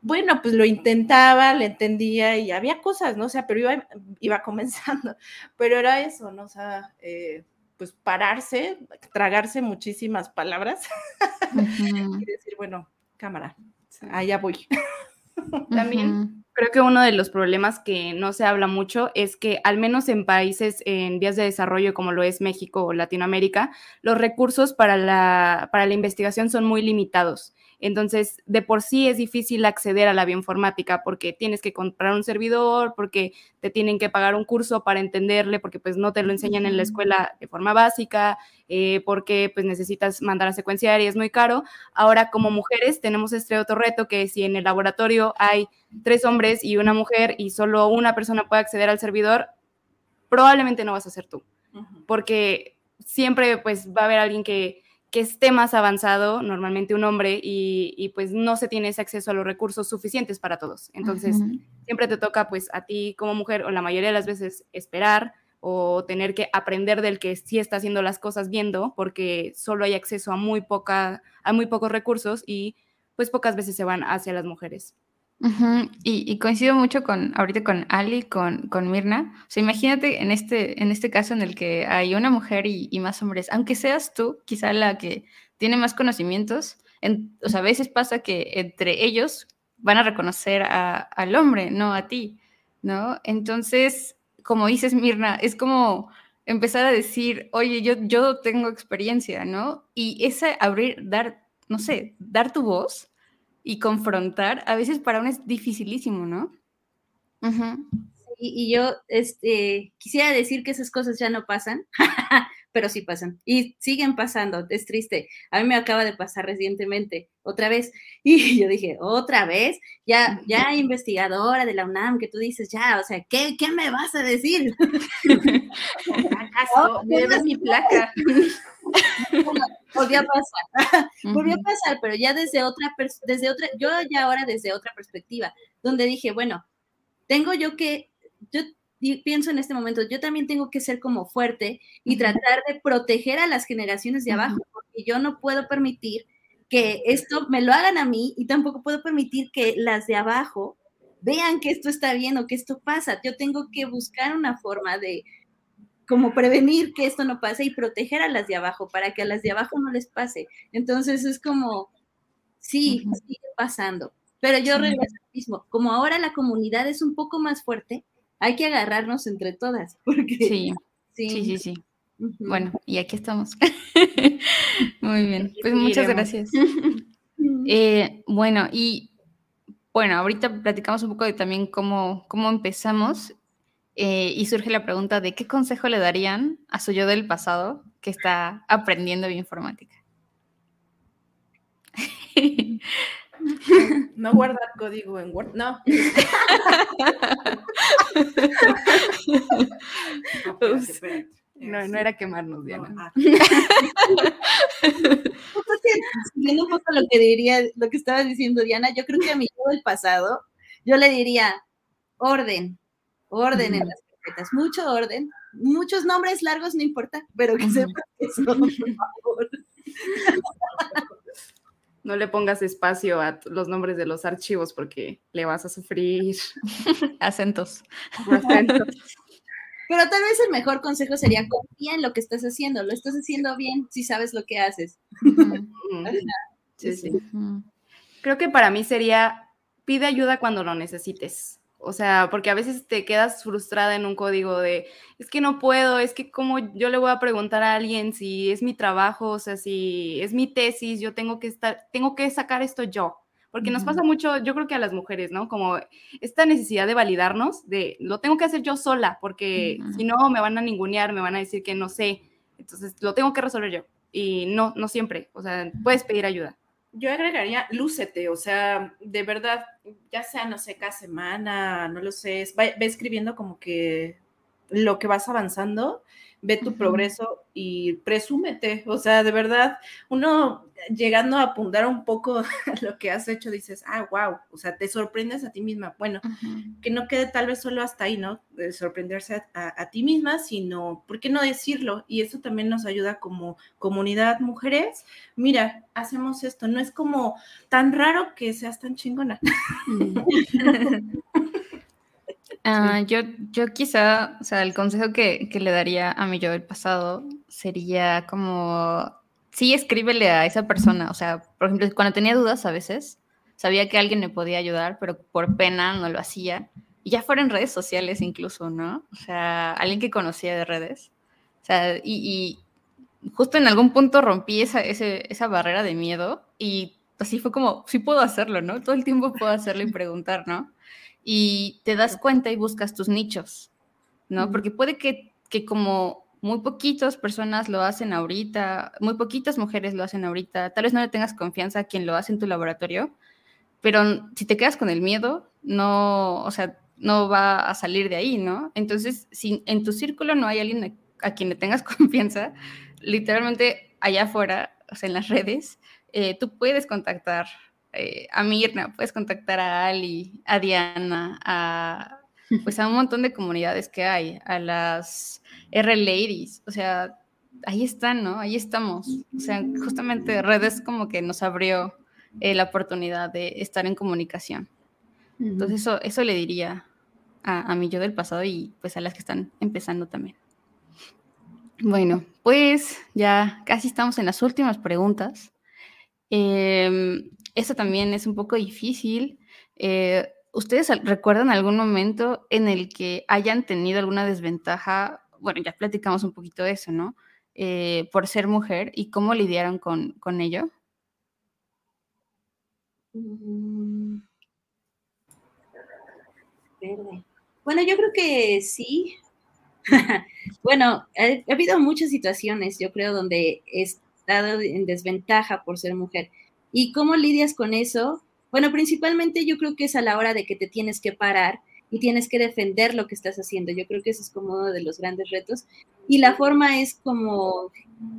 bueno, pues lo intentaba, le entendía y había cosas, ¿no? O sea, pero iba, iba comenzando, pero era eso, ¿no? O sea, eh, pues pararse, tragarse muchísimas palabras y decir, bueno, cámara, allá voy. También creo que uno de los problemas que no se habla mucho es que al menos en países en vías de desarrollo como lo es México o Latinoamérica, los recursos para la, para la investigación son muy limitados. Entonces, de por sí es difícil acceder a la bioinformática porque tienes que comprar un servidor, porque te tienen que pagar un curso para entenderle, porque pues no te lo enseñan en la escuela de forma básica, eh, porque pues necesitas mandar a secuenciar y es muy caro. Ahora, como mujeres, tenemos este otro reto que si en el laboratorio hay tres hombres y una mujer y solo una persona puede acceder al servidor, probablemente no vas a ser tú, porque siempre pues va a haber alguien que que esté más avanzado, normalmente un hombre, y, pues no se tiene ese acceso a los recursos suficientes para todos. Entonces, siempre te toca pues a ti como mujer, o la mayoría de las veces, esperar o tener que aprender del que sí está haciendo las cosas viendo, porque solo hay acceso a muy, poca, a muy pocos recursos y pues pocas veces se van hacia las mujeres y, coincido mucho con ahorita con Ali, con, con Mirna. O sea, imagínate en este, en este caso en el que hay una mujer y, más hombres, aunque seas tú, quizá la que tiene más conocimientos, o sea, a veces pasa que entre ellos van a reconocer al hombre, no a ti, ¿no? Entonces, como dices, Mirna, es como empezar a decir, oye, yo, yo tengo experiencia, ¿no? Y ese abrir, dar, no sé, dar tu voz y confrontar, a veces para uno es dificilísimo, ¿no? y yo este, quisiera decir que esas cosas ya no pasan, pero sí pasan y siguen pasando, es triste. A mí me acaba de pasar recientemente, otra vez, y yo dije, otra vez, ya, ya investigadora de la UNAM, que tú dices, ya, o sea, ¿qué, qué me vas a decir? ¿Acaso? Me mi placa. Volvió a pasar, volvió a pasar, pero ya desde otra, desde otra, yo ya ahora desde otra perspectiva, donde dije, bueno, tengo yo que, yo pienso en este momento, yo también tengo que ser como fuerte y tratar de proteger a las generaciones de abajo, porque yo no puedo permitir que esto me lo hagan a mí y tampoco puedo permitir que las de abajo vean que esto está bien o que esto pasa. Yo tengo que buscar una forma de como prevenir que esto no pase y proteger a las de abajo para que a las de abajo no les pase. Entonces es como, sí, sigue pasando. Pero yo regreso al mismo, como ahora la comunidad es un poco más fuerte, hay que agarrarnos entre todas. Porque, sí, sí, sí, sí. Bueno, y aquí estamos. Muy bien, pues muchas gracias. Eh, bueno, y bueno, ahorita platicamos un poco de también cómo, cómo empezamos eh, y surge la pregunta de qué consejo le darían a su yo del pasado que está aprendiendo bioinformática. No guardar código en Word, no. No, no era quemarnos, Diana. Ah. Siguiendo un poco lo que diría, lo que estaba diciendo Diana, yo creo que a mi yo del pasado, yo le diría orden, orden en las carpetas, mucho orden, muchos nombres largos no importa, pero que son, por favor. No le pongas espacio a los nombres de los archivos porque le vas a sufrir acentos. Pero tal vez el mejor consejo sería confía en lo que estás haciendo. Lo estás haciendo bien si sabes lo que haces. sí, sí. Creo que para mí sería pide ayuda cuando lo necesites. O sea, porque a veces te quedas frustrada en un código de, es que no puedo, es que como yo le voy a preguntar a alguien si es mi trabajo, o sea, si es mi tesis, yo tengo que estar, tengo que sacar esto yo. Porque nos pasa mucho, yo creo que a las mujeres, ¿no? Como esta necesidad de validarnos, de lo tengo que hacer yo sola, porque si no me van a ningunear, me van a decir que no sé. Entonces, lo tengo que resolver yo. Y no, no siempre. O sea, puedes pedir ayuda yo agregaría, lúcete, o sea, de verdad, ya sea, no sé, cada semana, no lo sé, ve, escribiendo como que lo que vas avanzando, ve tu progreso y presúmete, o sea, de verdad, uno llegando a apuntar un poco lo que has hecho, dices, ah, wow, o sea, te sorprendes a ti misma. Bueno, que no quede tal vez solo hasta ahí, ¿no? De sorprenderse a, ti misma, sino, ¿por qué no decirlo? Y eso también nos ayuda como comunidad mujeres. Mira, hacemos esto, no es como tan raro que seas tan chingona. Ah, yo, yo quizá, o sea, el consejo que, que le daría a mi yo del pasado sería como sí escríbele a esa persona. O sea, por ejemplo, cuando tenía dudas a veces, sabía que alguien me podía ayudar, pero por pena no lo hacía. Y ya fuera en redes sociales incluso, ¿no? O sea, alguien que conocía de redes. O sea, y, justo en algún punto rompí esa, esa barrera de miedo y así fue como, sí puedo hacerlo, ¿no? Todo el tiempo puedo hacerlo y preguntar, ¿no? Y te das cuenta y buscas tus nichos, ¿no? Porque puede que, que como muy poquitas personas lo hacen ahorita, muy poquitas mujeres lo hacen ahorita, tal vez no le tengas confianza a quien lo hace en tu laboratorio, pero si te quedas con el miedo, no, o sea, no va a salir de ahí, ¿no? Entonces, si en tu círculo no hay alguien a, quien le tengas confianza, literalmente allá afuera, o sea, en las redes, eh, tú puedes contactar eh, a Mirna, puedes contactar a Ali, a Diana, a, pues a un montón de comunidades que hay, a las R Ladies, o sea, ahí están, ¿no? Ahí estamos. O sea, justamente redes como que nos abrió eh, la oportunidad de estar en comunicación. Entonces eso, eso le diría a, a mi yo del pasado y pues a las que están empezando también. Bueno, pues ya casi estamos en las últimas preguntas. Eh, esto también es un poco difícil. Eh, ¿Ustedes recuerdan algún momento en el que hayan tenido alguna desventaja? Bueno, ya platicamos un poquito de eso, ¿no? Eh, por ser mujer y cómo lidiaron con, con ello. Mm. Bueno, yo creo que sí. bueno, ha, habido muchas situaciones, yo creo, donde he estado en desventaja por ser mujer. ¿Y cómo lidias con eso? Bueno, principalmente yo creo que es a la hora de que te tienes que parar y tienes que defender lo que estás haciendo. Yo creo que eso es como uno de los grandes retos. Y la forma es como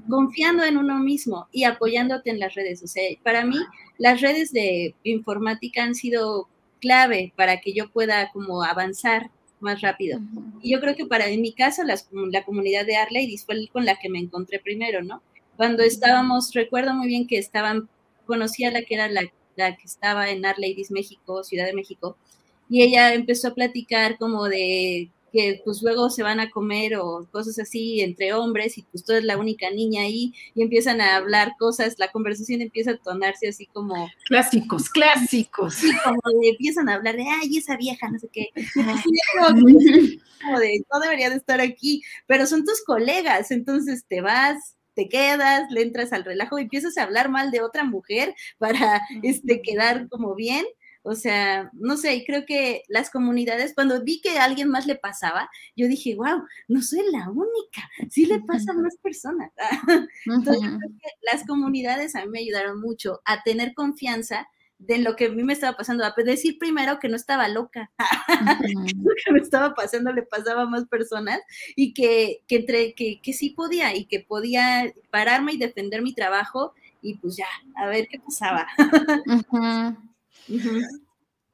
confiando en uno mismo y apoyándote en las redes. O sea, para mí las redes de informática han sido clave para que yo pueda como avanzar más rápido. Y yo creo que para en mi caso la comunidad de Arley fue con la que me encontré primero, ¿no? Cuando estábamos, recuerdo muy bien que estaban, conocí a la que era la la que estaba en Art Ladies México, Ciudad de México, y ella empezó a platicar como de que pues luego se van a comer o cosas así entre hombres y pues tú eres la única niña ahí y empiezan a hablar cosas, la conversación empieza a tornarse así como... Clásicos, clásicos. Sí, como de, empiezan a hablar de, ay, esa vieja, no sé qué. como de, no debería de estar aquí, pero son tus colegas, entonces te vas, te quedas, le entras al relajo y empiezas a hablar mal de otra mujer para este, quedar como bien. O sea, no sé, creo que las comunidades, cuando vi que a alguien más le pasaba, yo dije, wow, no soy la única, sí le pasa a más personas. Entonces, creo que las comunidades a mí me ayudaron mucho a tener confianza de lo que a mí me estaba pasando, a decir primero que no estaba loca, lo que me estaba pasando le pasaba a más personas y que, que, entre, que, que sí podía y que podía pararme y defender mi trabajo y pues ya, a ver qué pasaba.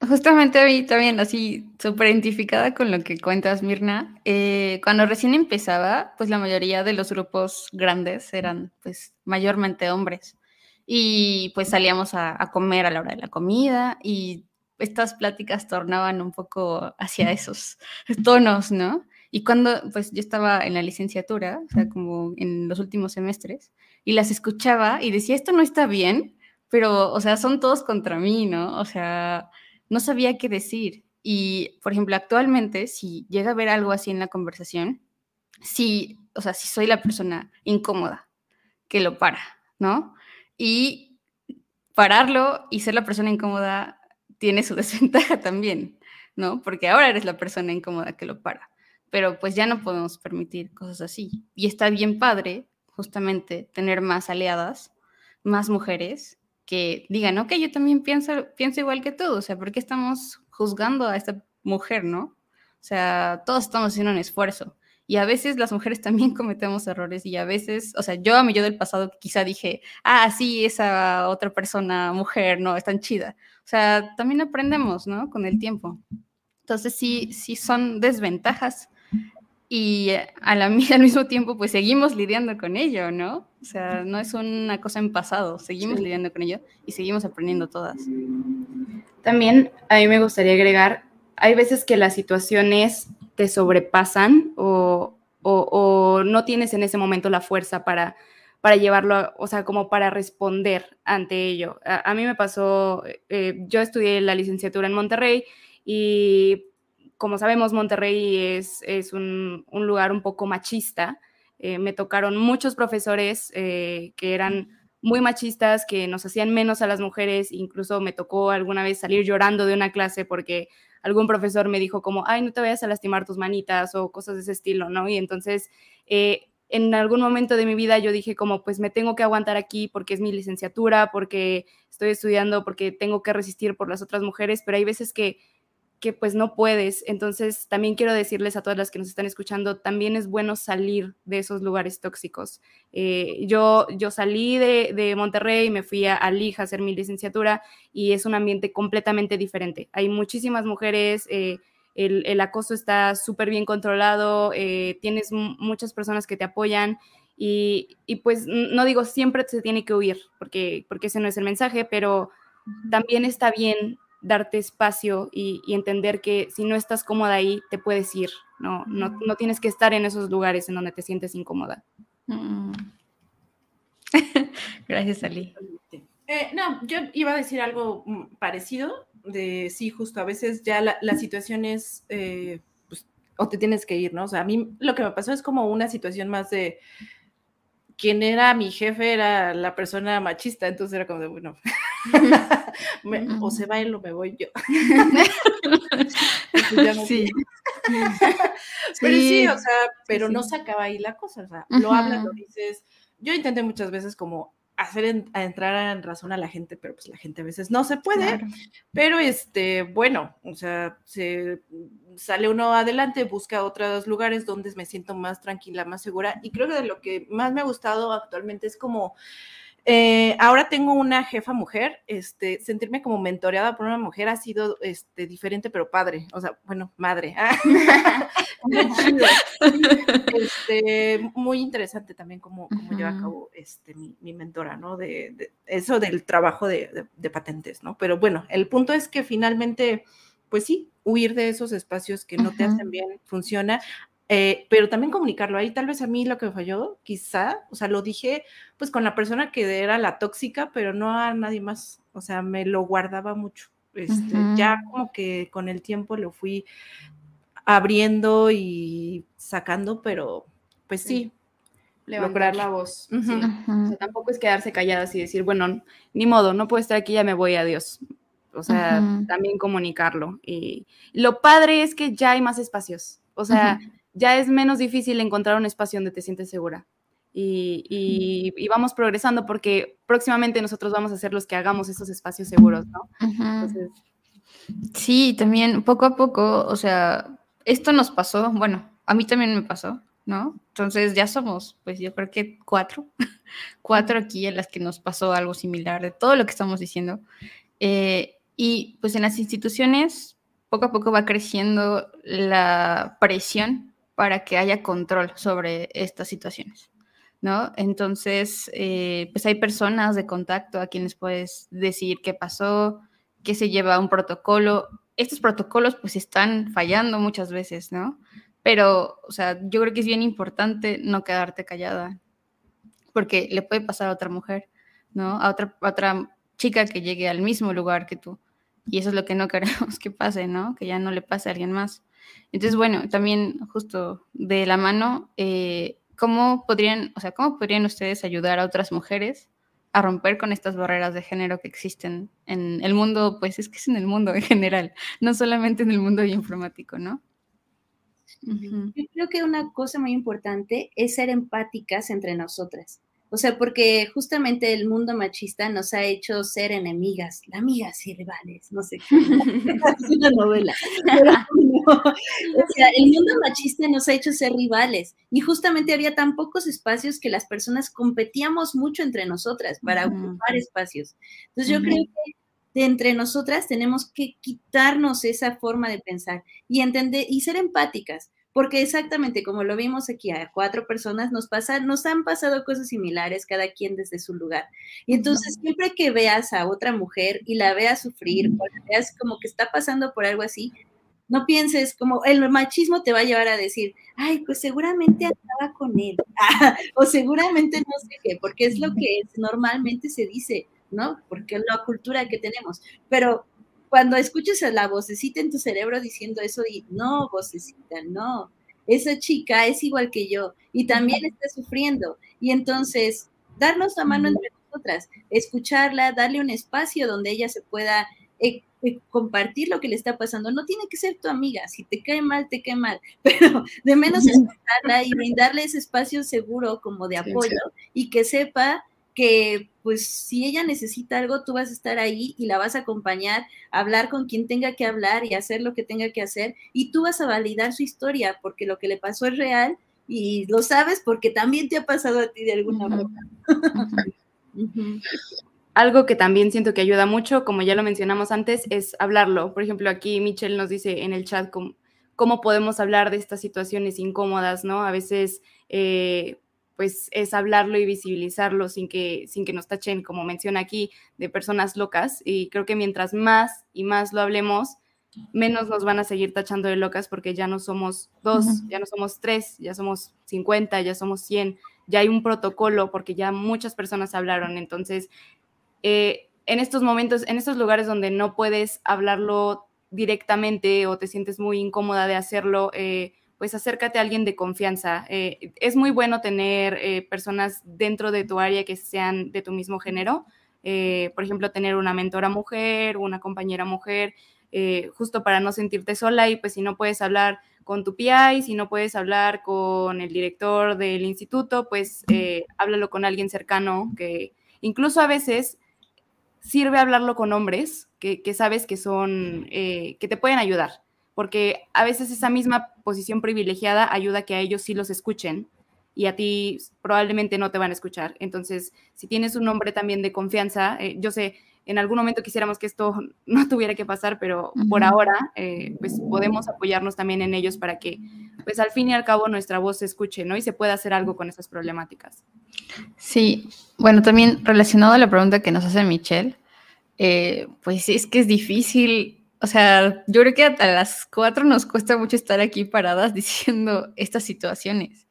Justamente a mí también, así, súper identificada con lo que cuentas, Mirna. Eh, cuando recién empezaba, pues la mayoría de los grupos grandes eran, pues, mayormente hombres. Y pues salíamos a, a comer a la hora de la comida y estas pláticas tornaban un poco hacia esos tonos, ¿no? Y cuando, pues yo estaba en la licenciatura, o sea, como en los últimos semestres, y las escuchaba y decía, esto no está bien, pero, o sea, son todos contra mí, ¿no? O sea, no sabía qué decir. Y, por ejemplo, actualmente, si llega a haber algo así en la conversación, si, o sea, si soy la persona incómoda que lo para, ¿no? Y pararlo y ser la persona incómoda tiene su desventaja también, ¿no? Porque ahora eres la persona incómoda que lo para. Pero pues ya no podemos permitir cosas así. Y está bien padre, justamente, tener más aliadas, más mujeres que digan, ok, yo también pienso, pienso igual que tú, o sea, ¿por qué estamos juzgando a esta mujer, no? O sea, todos estamos haciendo un esfuerzo. Y a veces las mujeres también cometemos errores y a veces, o sea, yo a mi yo del pasado quizá dije, ah, sí, esa otra persona, mujer, no, es tan chida. O sea, también aprendemos, ¿no? Con el tiempo. Entonces sí, sí son desventajas y a la, al mismo tiempo pues seguimos lidiando con ello, ¿no? O sea, no es una cosa en pasado, seguimos lidiando con ello y seguimos aprendiendo todas. También a mí me gustaría agregar, hay veces que las situaciones te sobrepasan o, o, no tienes en ese momento la fuerza para, para llevarlo, o sea, como para responder ante ello. A, mí me pasó, eh, yo estudié la licenciatura en Monterrey y como sabemos, Monterrey es, es un, lugar un poco machista. Eh, me tocaron muchos profesores eh, que eran muy machistas, que nos hacían menos a las mujeres. Incluso me tocó alguna vez salir llorando de una clase porque algún profesor me dijo como, ay, no te vayas a lastimar tus manitas o cosas de ese estilo, ¿no? Y entonces, eh, en algún momento de mi vida yo dije como, pues me tengo que aguantar aquí porque es mi licenciatura, porque estoy estudiando, porque tengo que resistir por las otras mujeres, pero hay veces que que pues no puedes. Entonces, también quiero decirles a todas las que nos están escuchando, también es bueno salir de esos lugares tóxicos. Eh, yo, yo salí de, de, Monterrey, me fui a, a Lija a hacer mi licenciatura y es un ambiente completamente diferente. Hay muchísimas mujeres. Eh, el, el, acoso está súper bien controlado, eh, tienes muchas personas que te apoyan y, y, pues no digo siempre se tiene que huir, porque, porque ese no es el mensaje, pero también está bien darte espacio y, entender que si no estás cómoda ahí, te puedes ir, no, no, no tienes que estar en esos lugares en donde te sientes incómoda. Mm. Gracias, Ali. Eh, no, yo iba a decir algo mm, parecido, de sí, justo a veces ya la, la situación es, eh, pues, o te tienes que ir, ¿no? O sea, a mí lo que me pasó es como una situación más de, quien era mi jefe era la persona machista, entonces era como de, bueno, o se va él o me voy yo. sí. pero sí, o sea, pero no se acaba ahí la cosa, o sea, lo hablas, lo dices. Yo intenté muchas veces como hacer a entrar en razón a la gente, pero pues la gente a veces no se puede. Pero este, bueno, o sea, se sale uno adelante, busca otros lugares donde me siento más tranquila, más segura. Y creo que de lo que más me ha gustado actualmente es como eh, ahora tengo una jefa mujer, este, sentirme como mentoreada por una mujer ha sido este, diferente, pero padre, o sea, bueno, madre. este, muy interesante también cómo, lleva a cabo este, mi, mi mentora, ¿no? De, eso del trabajo de, de, patentes, ¿no? Pero bueno, el punto es que finalmente, pues sí, huir de esos espacios que no te hacen bien funciona. Eh, pero también comunicarlo. Ahí tal vez a mí lo que me falló, quizá, o sea, lo dije pues con la persona que era la tóxica, pero no a nadie más. O sea, me lo guardaba mucho. Este, Ya como que con el tiempo lo fui abriendo y sacando, pero pues sí. Levantar la voz. O sea, tampoco es quedarse calladas y decir, bueno, ni modo, no puedo estar aquí, ya me voy, adiós. O sea, también comunicarlo. Y lo padre es que ya hay más espacios. O sea, ya es menos difícil encontrar un espacio donde te sientes segura. Y, vamos progresando porque próximamente nosotros vamos a ser los que hagamos esos espacios seguros, ¿no? Sí, también poco a poco, o sea, esto nos pasó, bueno, a mí también me pasó, ¿no? Entonces ya somos, pues yo creo que cuatro, cuatro aquí en las que nos pasó algo similar de todo lo que estamos diciendo. Eh, Y pues en las instituciones poco a poco va creciendo la presión para que haya control sobre estas situaciones, ¿no? Entonces, eh, pues hay personas de contacto a quienes puedes decir qué pasó, qué se lleva un protocolo. Estos protocolos pues están fallando muchas veces, ¿no? Pero, o sea, yo creo que es bien importante no quedarte callada, porque le puede pasar a otra mujer, ¿no? A otra, a otra chica que llegue al mismo lugar que tú. Y eso es lo que no queremos que pase, ¿no? Que ya no le pase a alguien más. Entonces, bueno, también justo de la mano, eh, ¿cómo podrían, o sea, cómo podrían ustedes ayudar a otras mujeres a romper con estas barreras de género que existen en el mundo, pues es que es en el mundo en general, no solamente en el mundo informático, ¿no? Yo creo que una cosa muy importante es ser empáticas entre nosotras. O sea, porque justamente el mundo machista nos ha hecho ser enemigas, amigas y rivales, no sé. es una novela. o sea, el mundo machista nos ha hecho ser rivales y justamente había tan pocos espacios que las personas competíamos mucho entre nosotras para ocupar espacios. Entonces yo creo que de entre nosotras tenemos que quitarnos esa forma de pensar y entender y ser empáticas. Porque exactamente como lo vimos aquí a cuatro personas, nos, pasa, nos han pasado cosas similares, cada quien desde su lugar. Y entonces siempre que veas a otra mujer y la veas sufrir, o la veas como que está pasando por algo así, no pienses como el machismo te va a llevar a decir, ay, pues seguramente andaba con él, o seguramente no sé qué, porque es lo que normalmente se dice, ¿no? Porque es la cultura que tenemos. Pero cuando escuches a la vocecita en tu cerebro diciendo eso, y no, vocecita, no, esa chica es igual que yo y también está sufriendo. Y entonces, darnos la mano entre nosotras, escucharla, darle un espacio donde ella se pueda eh, eh, compartir lo que le está pasando. No tiene que ser tu amiga, si te cae mal, te cae mal, pero de menos escucharla y brindarle ese espacio seguro como de apoyo y que sepa que pues si ella necesita algo, tú vas a estar ahí y la vas a acompañar, hablar con quien tenga que hablar y hacer lo que tenga que hacer, y tú vas a validar su historia porque lo que le pasó es real y lo sabes porque también te ha pasado a ti de alguna forma. Algo que también siento que ayuda mucho, como ya lo mencionamos antes, es hablarlo. Por ejemplo, aquí Michelle nos dice en el chat cómo, cómo podemos hablar de estas situaciones incómodas, ¿no? A veces eh, pues es hablarlo y visibilizarlo sin que, sin que nos tachen, como menciona aquí, de personas locas. Y creo que mientras más y más lo hablemos, menos nos van a seguir tachando de locas porque ya no somos dos, ya no somos tres, ya somos 50, ya somos 100, ya hay un protocolo porque ya muchas personas hablaron. Entonces, eh, en estos momentos, en estos lugares donde no puedes hablarlo directamente o te sientes muy incómoda de hacerlo, eh, pues acércate a alguien de confianza. Eh, es muy bueno tener eh, personas dentro de tu área que sean de tu mismo género. Eh, por ejemplo, tener una mentora mujer, una compañera mujer, justo para no sentirte sola y pues si no puedes hablar con tu PI, si no puedes hablar con el director del instituto, pues háblalo con alguien cercano que incluso a veces sirve hablarlo con hombres que, que sabes que son, que te pueden ayudar porque a veces esa misma posición privilegiada ayuda a que a ellos sí los escuchen y a ti probablemente no te van a escuchar. Entonces, si tienes un hombre también de confianza, eh, yo sé, en algún momento quisiéramos que esto no tuviera que pasar, pero por ahora, eh, pues podemos apoyarnos también en ellos para que, pues al fin y al cabo, nuestra voz se escuche, ¿no? Y se pueda hacer algo con esas problemáticas. Sí, bueno, también relacionado a la pregunta que nos hace Michelle, eh, pues es que es difícil o sea, yo creo que a las cuatro nos cuesta mucho estar aquí paradas diciendo estas situaciones,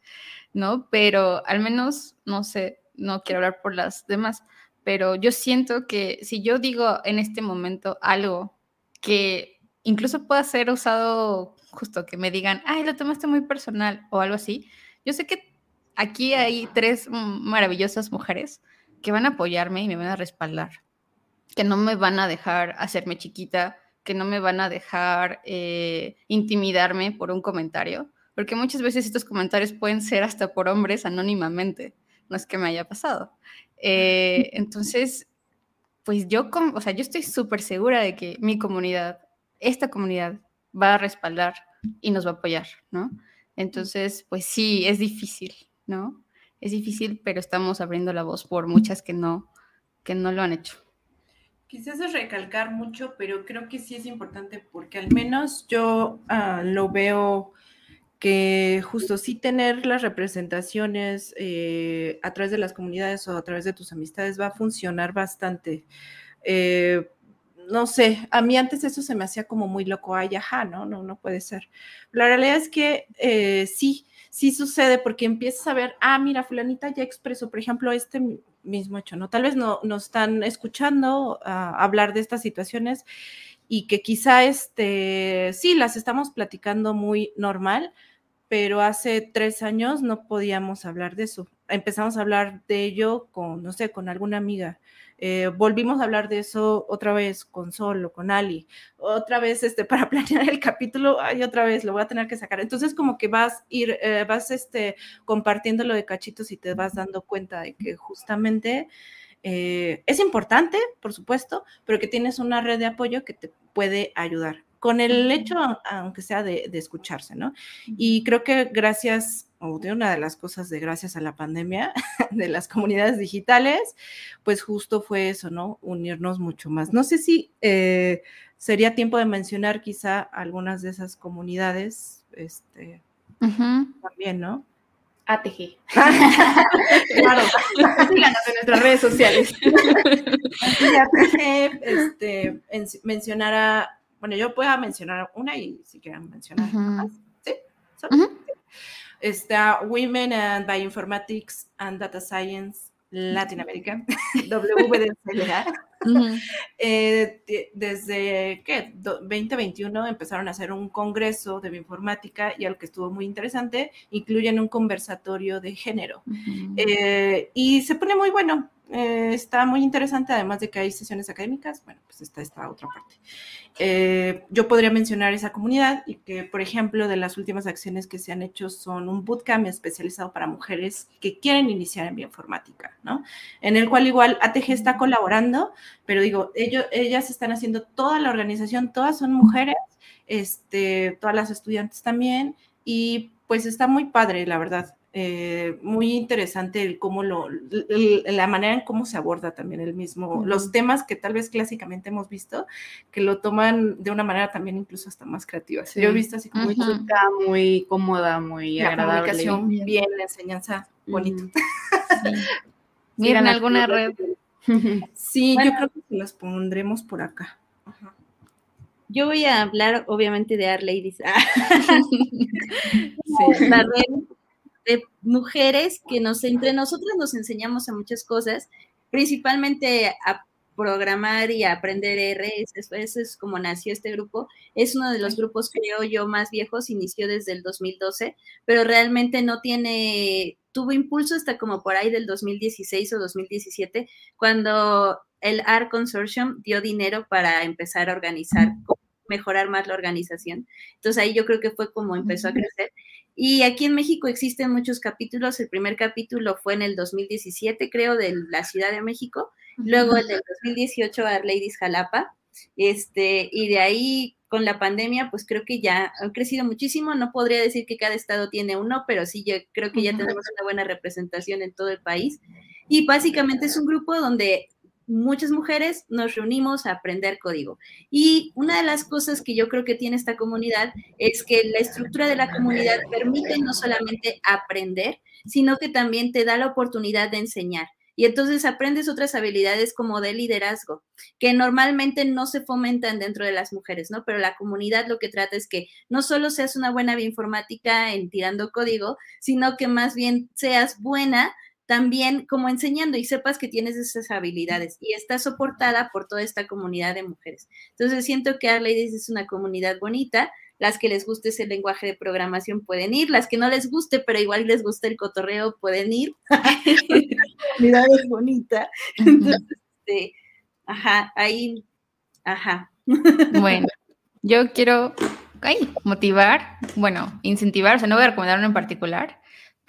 ¿no? Pero al menos, no sé, no quiero hablar por las demás, pero yo siento que si yo digo en este momento algo que incluso pueda ser usado justo que me digan, ay, lo tomaste muy personal o algo así, yo sé que aquí hay tres maravillosas mujeres que van a apoyarme y me van a respaldar, que no me van a dejar hacerme chiquita, que no me van a dejar eh, intimidarme por un comentario, porque muchas veces estos comentarios pueden ser hasta por hombres anónimamente, no es que me haya pasado. Eh, entonces, pues yo, o sea, yo estoy súper segura de que mi comunidad, esta comunidad, va a respaldar y nos va a apoyar, ¿no? Entonces, pues sí, es difícil, ¿no? Es difícil, pero estamos abriendo la voz por muchas que no, que no lo han hecho. Quizás es recalcar mucho, pero creo que sí es importante porque al menos yo ah, lo veo que justo sí tener las representaciones eh, a través de las comunidades o a través de tus amistades va a funcionar bastante. Eh, no sé, a mí antes eso se me hacía como muy loco, ay, ajá, no, no, no puede ser. La realidad es que eh, sí, sí sucede porque empiezas a ver, ah, mira, fulanita ya expresó, por ejemplo, este mismo hecho, ¿no? Tal vez no nos están escuchando ah, hablar de estas situaciones y que quizá, este, sí, las estamos platicando muy normal, pero hace tres años no podíamos hablar de eso. Empezamos a hablar de ello con, no sé, con alguna amiga eh, volvimos a hablar de eso otra vez con Sol o con Ali, otra vez este, para planear el capítulo, ay, otra vez lo voy a tener que sacar. Entonces como que vas ir, eh, vas este, compartiendo lo de cachitos y te vas dando cuenta de que justamente eh, es importante, por supuesto, pero que tienes una red de apoyo que te puede ayudar con el hecho, aunque sea de, de escucharse, ¿no? Y creo que gracias o de una de las cosas de gracias a la pandemia de las comunidades digitales, pues justo fue eso, ¿no? Unirnos mucho más. No sé si eh, sería tiempo de mencionar quizá algunas de esas comunidades, este, también, ¿no? ATG. claro, síganos en nuestras redes sociales. ATG, este, mencionar bueno, yo puedo mencionar una y si quieren mencionar más. ¿Sí? Está Women and Bioinformatics and Data Science Latinoamérica, WDCLA. Eh, desde ¿qué? 2021 empezaron a hacer un congreso de bioinformática y algo que estuvo muy interesante, incluyen un conversatorio de género. Eh, y se pone muy bueno. Eh, está muy interesante, además de que hay sesiones académicas, bueno, pues está esta otra parte. Eh, yo podría mencionar esa comunidad y que, por ejemplo, de las últimas acciones que se han hecho son un bootcamp especializado para mujeres que quieren iniciar en bioinformática, ¿no? En el cual igual ATG está colaborando, pero digo, ellos, ellas están haciendo toda la organización, todas son mujeres, este, todas las estudiantes también, y pues está muy padre, la verdad. Eh, muy interesante el cómo lo, la manera en cómo se aborda también el mismo, los temas que tal vez clásicamente hemos visto, que lo toman de una manera también incluso hasta más creativa. Yo he visto así como muy muy cómoda, muy la agradable. comunicación bien, la enseñanza bonito. Miren alguna red. Sí, yo creo que las pondremos por acá. Yo voy a hablar obviamente de Art Ladies. sí. La red mujeres que nos, entre nosotras nos enseñamos a muchas cosas, principalmente a programar y a aprender R, eso, es como nació este grupo. Es uno de los grupos, creo yo, más viejos, inició desde el 2012, pero realmente no tiene, tuvo impulso hasta como por ahí del 2016 o 2017, cuando el ARC Consortium dio dinero para empezar a organizar, mejorar más la organización. Entonces ahí yo creo que fue como empezó a crecer. Y aquí en México existen muchos capítulos. El primer capítulo fue en el 2017, creo, de la Ciudad de México. Luego el del 2018 a Ladies Jalapa. Este, y de ahí con la pandemia, pues creo que ya han crecido muchísimo. No podría decir que cada estado tiene uno, pero sí yo creo que ya tenemos una buena representación en todo el país. Y básicamente es un grupo donde muchas mujeres nos reunimos a aprender código. Y una de las cosas que yo creo que tiene esta comunidad es que la estructura de la comunidad permite no solamente aprender, sino que también te da la oportunidad de enseñar. Y entonces aprendes otras habilidades como de liderazgo, que normalmente no se fomentan dentro de las mujeres, ¿no? Pero la comunidad lo que trata es que no solo seas una buena bioinformática en tirando código, sino que más bien seas buena también como enseñando y sepas que tienes esas habilidades y está soportada por toda esta comunidad de mujeres. Entonces siento que Arladies es una comunidad bonita, las que les guste ese lenguaje de programación pueden ir, las que no les guste, pero igual les gusta el cotorreo, pueden ir. la comunidad es bonita. Entonces, este, ajá, ahí, ajá. Bueno, yo quiero motivar, bueno, incentivar, o sea, no voy a recomendar uno en particular,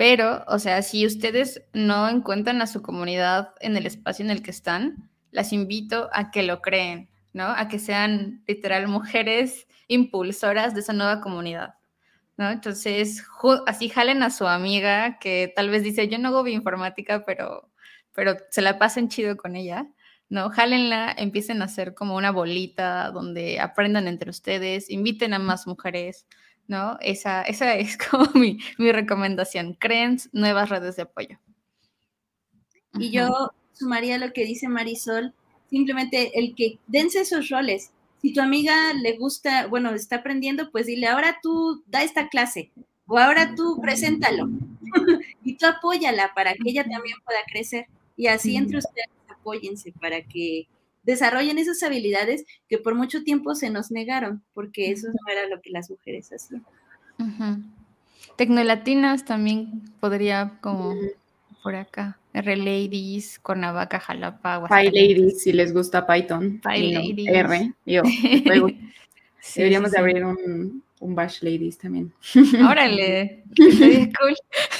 pero, o sea, si ustedes no encuentran a su comunidad en el espacio en el que están, las invito a que lo creen, ¿no? A que sean literal mujeres impulsoras de esa nueva comunidad, ¿no? Entonces, así jalen a su amiga que tal vez dice, yo no hago bioinformática, pero, pero se la pasen chido con ella, ¿no? Jálenla, empiecen a hacer como una bolita donde aprendan entre ustedes, inviten a más mujeres, ¿no? Esa, esa es como mi, recomendación. Creen nuevas redes de apoyo. Y yo sumaría lo que dice Marisol, simplemente el que dense esos roles. Si tu amiga le gusta, bueno, está aprendiendo, pues dile, ahora tú da esta clase o ahora tú preséntalo y tú apóyala para que ella también pueda crecer y así entre ustedes apóyense para que desarrollen esas habilidades que por mucho tiempo se nos negaron, porque eso no era lo que las mujeres hacían. Tecnolatinas también podría como por acá. R Ladies, Cuernavaca, Jalapa, Py Ladies, si les gusta Python. Py Ladies. R, yo. Deberíamos de abrir un, un Bash Ladies también. Órale, cool.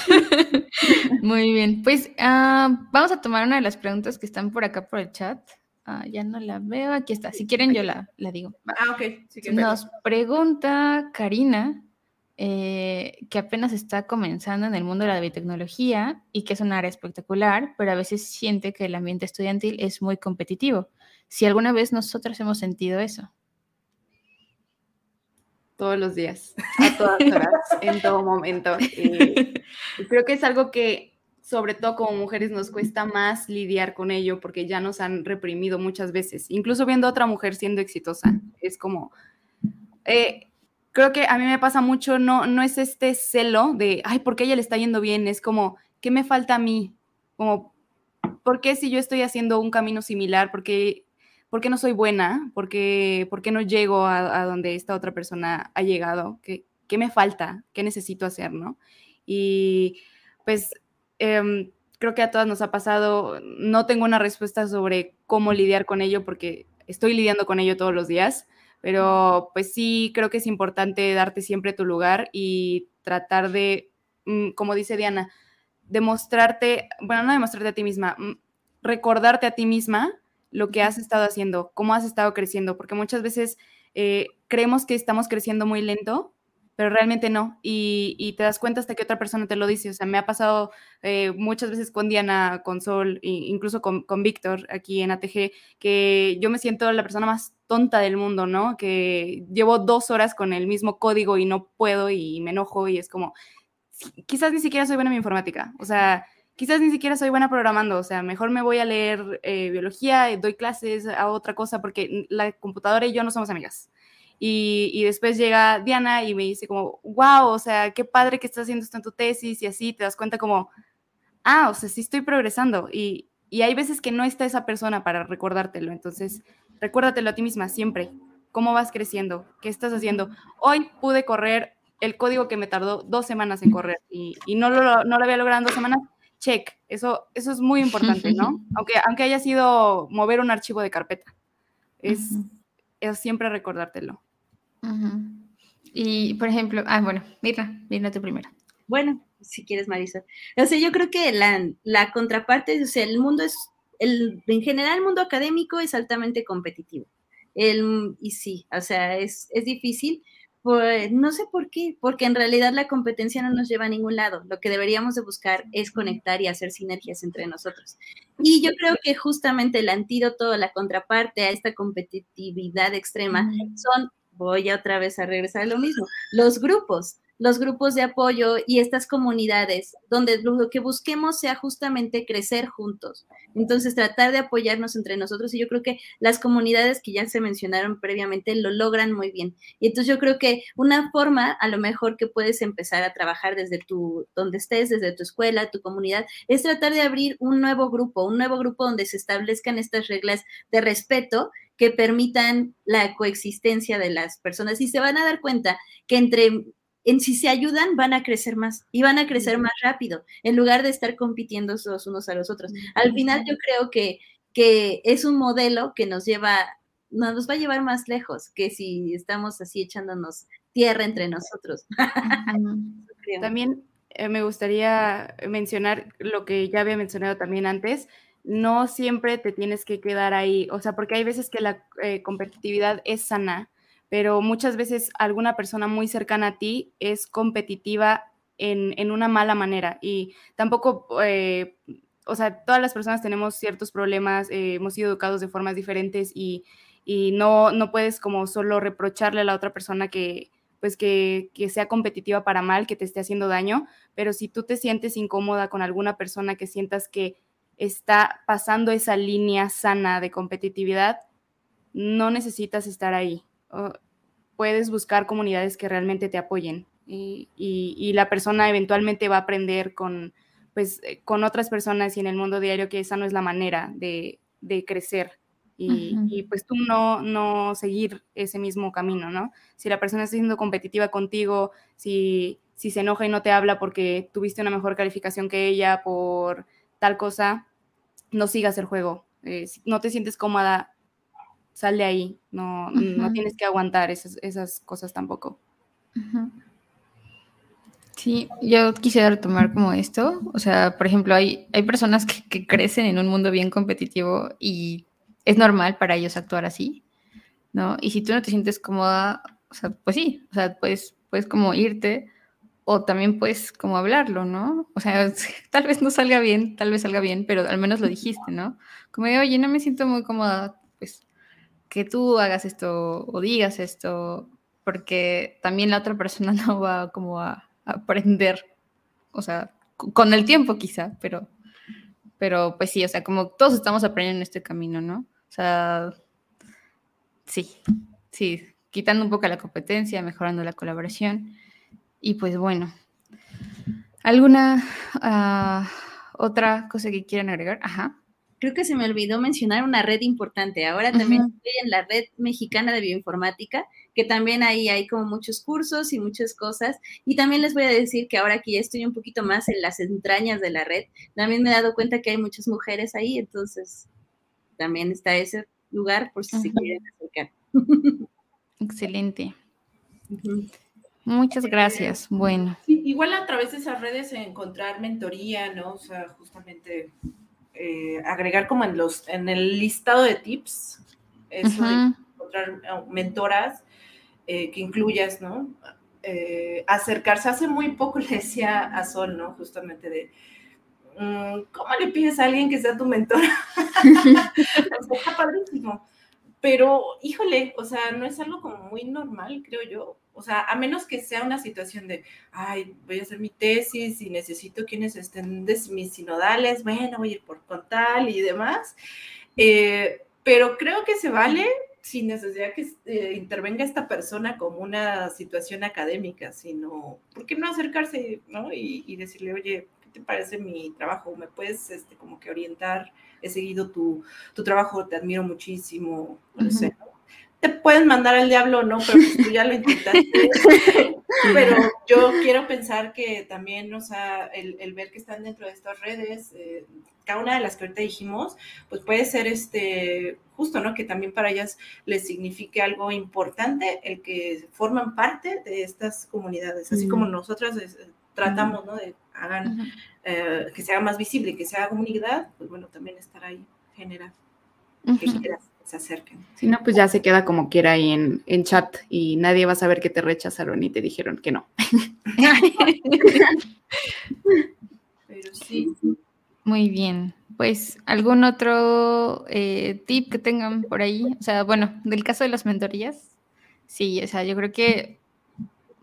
Muy bien, pues ah, vamos a tomar una de las preguntas que están por acá por el chat. Ah, ya no la veo, aquí está. Si quieren yo la, la digo. Ah, ok. Nos pregunta Karina, eh, que apenas está comenzando en el mundo de la biotecnología y que es un área espectacular, pero a veces siente que el ambiente estudiantil es muy competitivo. Si alguna vez nosotros hemos sentido eso todos los días, a todas horas, en todo momento. Y, creo que es algo que, sobre todo como mujeres, nos cuesta más lidiar con ello porque ya nos han reprimido muchas veces, incluso viendo a otra mujer siendo exitosa. Es como, eh, creo que a mí me pasa mucho, no, no es este celo de, ay, ¿por qué ella le está yendo bien? Es como, ¿qué me falta a mí? Como, ¿por qué si yo estoy haciendo un camino similar? Porque ¿por qué no soy buena? ¿Por qué, por qué no llego a, donde esta otra persona ha llegado? ¿Qué, ¿Qué, me falta? ¿Qué necesito hacer? ¿no? Y pues em, creo que a todas nos ha pasado, no tengo una respuesta sobre cómo lidiar con ello porque estoy lidiando con ello todos los días, pero pues sí creo que es importante darte siempre tu lugar y tratar de, mm, como dice Diana, demostrarte, bueno, no demostrarte a ti misma, mm, recordarte a ti misma lo que has estado haciendo, cómo has estado creciendo, porque muchas veces eh, creemos que estamos creciendo muy lento, pero realmente no. Y, te das cuenta hasta que otra persona te lo dice. O sea, me ha pasado eh, muchas veces con Diana, con Sol, e incluso con, con Víctor aquí en ATG, que yo me siento la persona más tonta del mundo, ¿no? Que llevo dos horas con el mismo código y no puedo y me enojo y es como, quizás ni siquiera soy buena en mi informática. O sea, quizás ni siquiera soy buena programando, o sea, mejor me voy a leer eh, biología, doy clases a otra cosa, porque la computadora y yo no somos amigas. Y, después llega Diana y me dice como, wow, o sea, qué padre que estás haciendo esto en tu tesis y así, te das cuenta como, ah, o sea, sí estoy progresando. Y, y hay veces que no está esa persona para recordártelo, entonces recuérdatelo a ti misma siempre, cómo vas creciendo, qué estás haciendo. Hoy pude correr el código que me tardó dos semanas en correr y, y no, lo, no lo había logrado en dos semanas, check. Eso, eso es muy importante, ¿no? aunque, aunque haya sido mover un archivo de carpeta. Es, es siempre recordártelo. Y, por ejemplo, ah, bueno, mira, mira tú primero. Bueno, si quieres, Marisa. O sea, yo creo que la, la contraparte, o sea, el mundo es, el, en general el mundo académico es altamente competitivo. El, y sí, o sea, es, es difícil, pues no sé por qué, porque en realidad la competencia no nos lleva a ningún lado. Lo que deberíamos de buscar es conectar y hacer sinergias entre nosotros. Y yo creo que justamente el antídoto, la contraparte a esta competitividad extrema son, voy otra vez a regresar a lo mismo, los grupos los grupos de apoyo y estas comunidades, donde lo que busquemos sea justamente crecer juntos. Entonces, tratar de apoyarnos entre nosotros y yo creo que las comunidades que ya se mencionaron previamente lo logran muy bien. Y entonces yo creo que una forma a lo mejor que puedes empezar a trabajar desde tu, donde estés, desde tu escuela, tu comunidad, es tratar de abrir un nuevo grupo, un nuevo grupo donde se establezcan estas reglas de respeto que permitan la coexistencia de las personas y se van a dar cuenta que entre en si se ayudan, van a crecer más y van a crecer más rápido, en lugar de estar compitiendo los unos a los otros. Al final yo creo que, que es un modelo que nos lleva, nos va a llevar más lejos que si estamos así echándonos tierra entre nosotros. también eh, me gustaría mencionar lo que ya había mencionado también antes, no siempre te tienes que quedar ahí, o sea, porque hay veces que la eh, competitividad es sana, pero muchas veces alguna persona muy cercana a ti es competitiva en, una mala manera y tampoco eh, o sea, todas las personas tenemos ciertos problemas, eh, hemos sido educados de formas diferentes y, no, no puedes como solo reprocharle a la otra persona que, pues que, que, sea competitiva para mal, que te esté haciendo daño, pero si tú te sientes incómoda con alguna persona que sientas que está pasando esa línea sana de competitividad, no necesitas estar ahí. puedes buscar comunidades que realmente te apoyen y, la persona eventualmente va a aprender con, pues, eh, con otras personas y en el mundo diario que esa no es la manera de, crecer. Y, pues tú no, no seguir ese mismo camino, ¿no? Si la persona está siendo competitiva contigo, si, si se enoja y no te habla porque tuviste una mejor calificación que ella por tal cosa, no sigas el juego. Eh, si no te sientes cómoda, sal de ahí. No, no tienes que aguantar esas, esas cosas tampoco. Sí, yo quisiera retomar como esto. O sea, por ejemplo, hay, hay personas que, crecen en un mundo bien competitivo y es normal para ellos actuar así, ¿no? Y si tú no te sientes cómoda, o sea, pues sí, o sea, puedes, puedes como irte o también puedes como hablarlo, ¿no? O sea, tal vez no salga bien, tal vez salga bien, pero al menos lo dijiste, ¿no? Como de, oye, no me siento muy cómoda, pues que tú hagas esto o digas esto, porque también la otra persona no va como a aprender, o sea, con el tiempo quizá, pero, pero pues sí, o sea, como todos estamos aprendiendo en este camino, ¿no? O sea, sí, sí, quitando un poco la competencia, mejorando la colaboración y pues bueno, ¿alguna ah, otra cosa que quieran agregar? Ajá. Creo que se me olvidó mencionar una red importante. Ahora también estoy en la red mexicana de bioinformática, que también ahí hay como muchos cursos y muchas cosas. Y también les voy a decir que ahora que ya estoy un poquito más en las entrañas de la red, también me he dado cuenta que hay muchas mujeres ahí, entonces también está ese lugar por si se quieren acercar. Excelente. Muchas gracias. Bueno. igual a través de esas redes encontrar mentoría, ¿no? O sea, justamente eh, agregar como en los en el listado de tips, eso de encontrar eh, mentoras eh, que incluyas, ¿no? acercarse. Hace muy poco le decía a Sol, ¿no? Justamente de mm, ¿cómo le pides a alguien que sea tu mentora? está padrísimo. Pero, híjole, o sea, no es algo como muy normal, creo yo. O sea, a menos que sea una situación de, ay, voy a hacer mi tesis y necesito quienes estén de mis sinodales, bueno, voy a ir por con tal y demás. Eh, pero creo que se vale sin necesidad que eh, intervenga esta persona como una situación académica, sino, ¿por qué no acercarse ¿no? Y, decirle, oye, ¿qué te parece mi trabajo? ¿Me puedes este, como que orientar? He seguido tu, tu trabajo, te admiro muchísimo, no sé, ¿no? Te pueden mandar al diablo, ¿no? Pero pues, tú ya lo intentaste. Pero yo quiero pensar que también, o sea, el, ver que están dentro de estas redes, eh, cada una de las que ahorita dijimos, pues puede ser este justo, ¿no? Que también para ellas les signifique algo importante el que forman parte de estas comunidades, así como nosotras eh, tratamos, ¿no? De hagan, eh, que sea más visible, que sea comunidad, pues bueno, también estar ahí genera que se acerquen. Si no, pues ya se queda como quiera ahí en, en chat y nadie va a saber que te rechazaron y te dijeron que no. Pero sí. Muy bien. Pues, ¿algún otro eh, tip que tengan por ahí? O sea, bueno, del caso de las mentorías, sí, o sea, yo creo que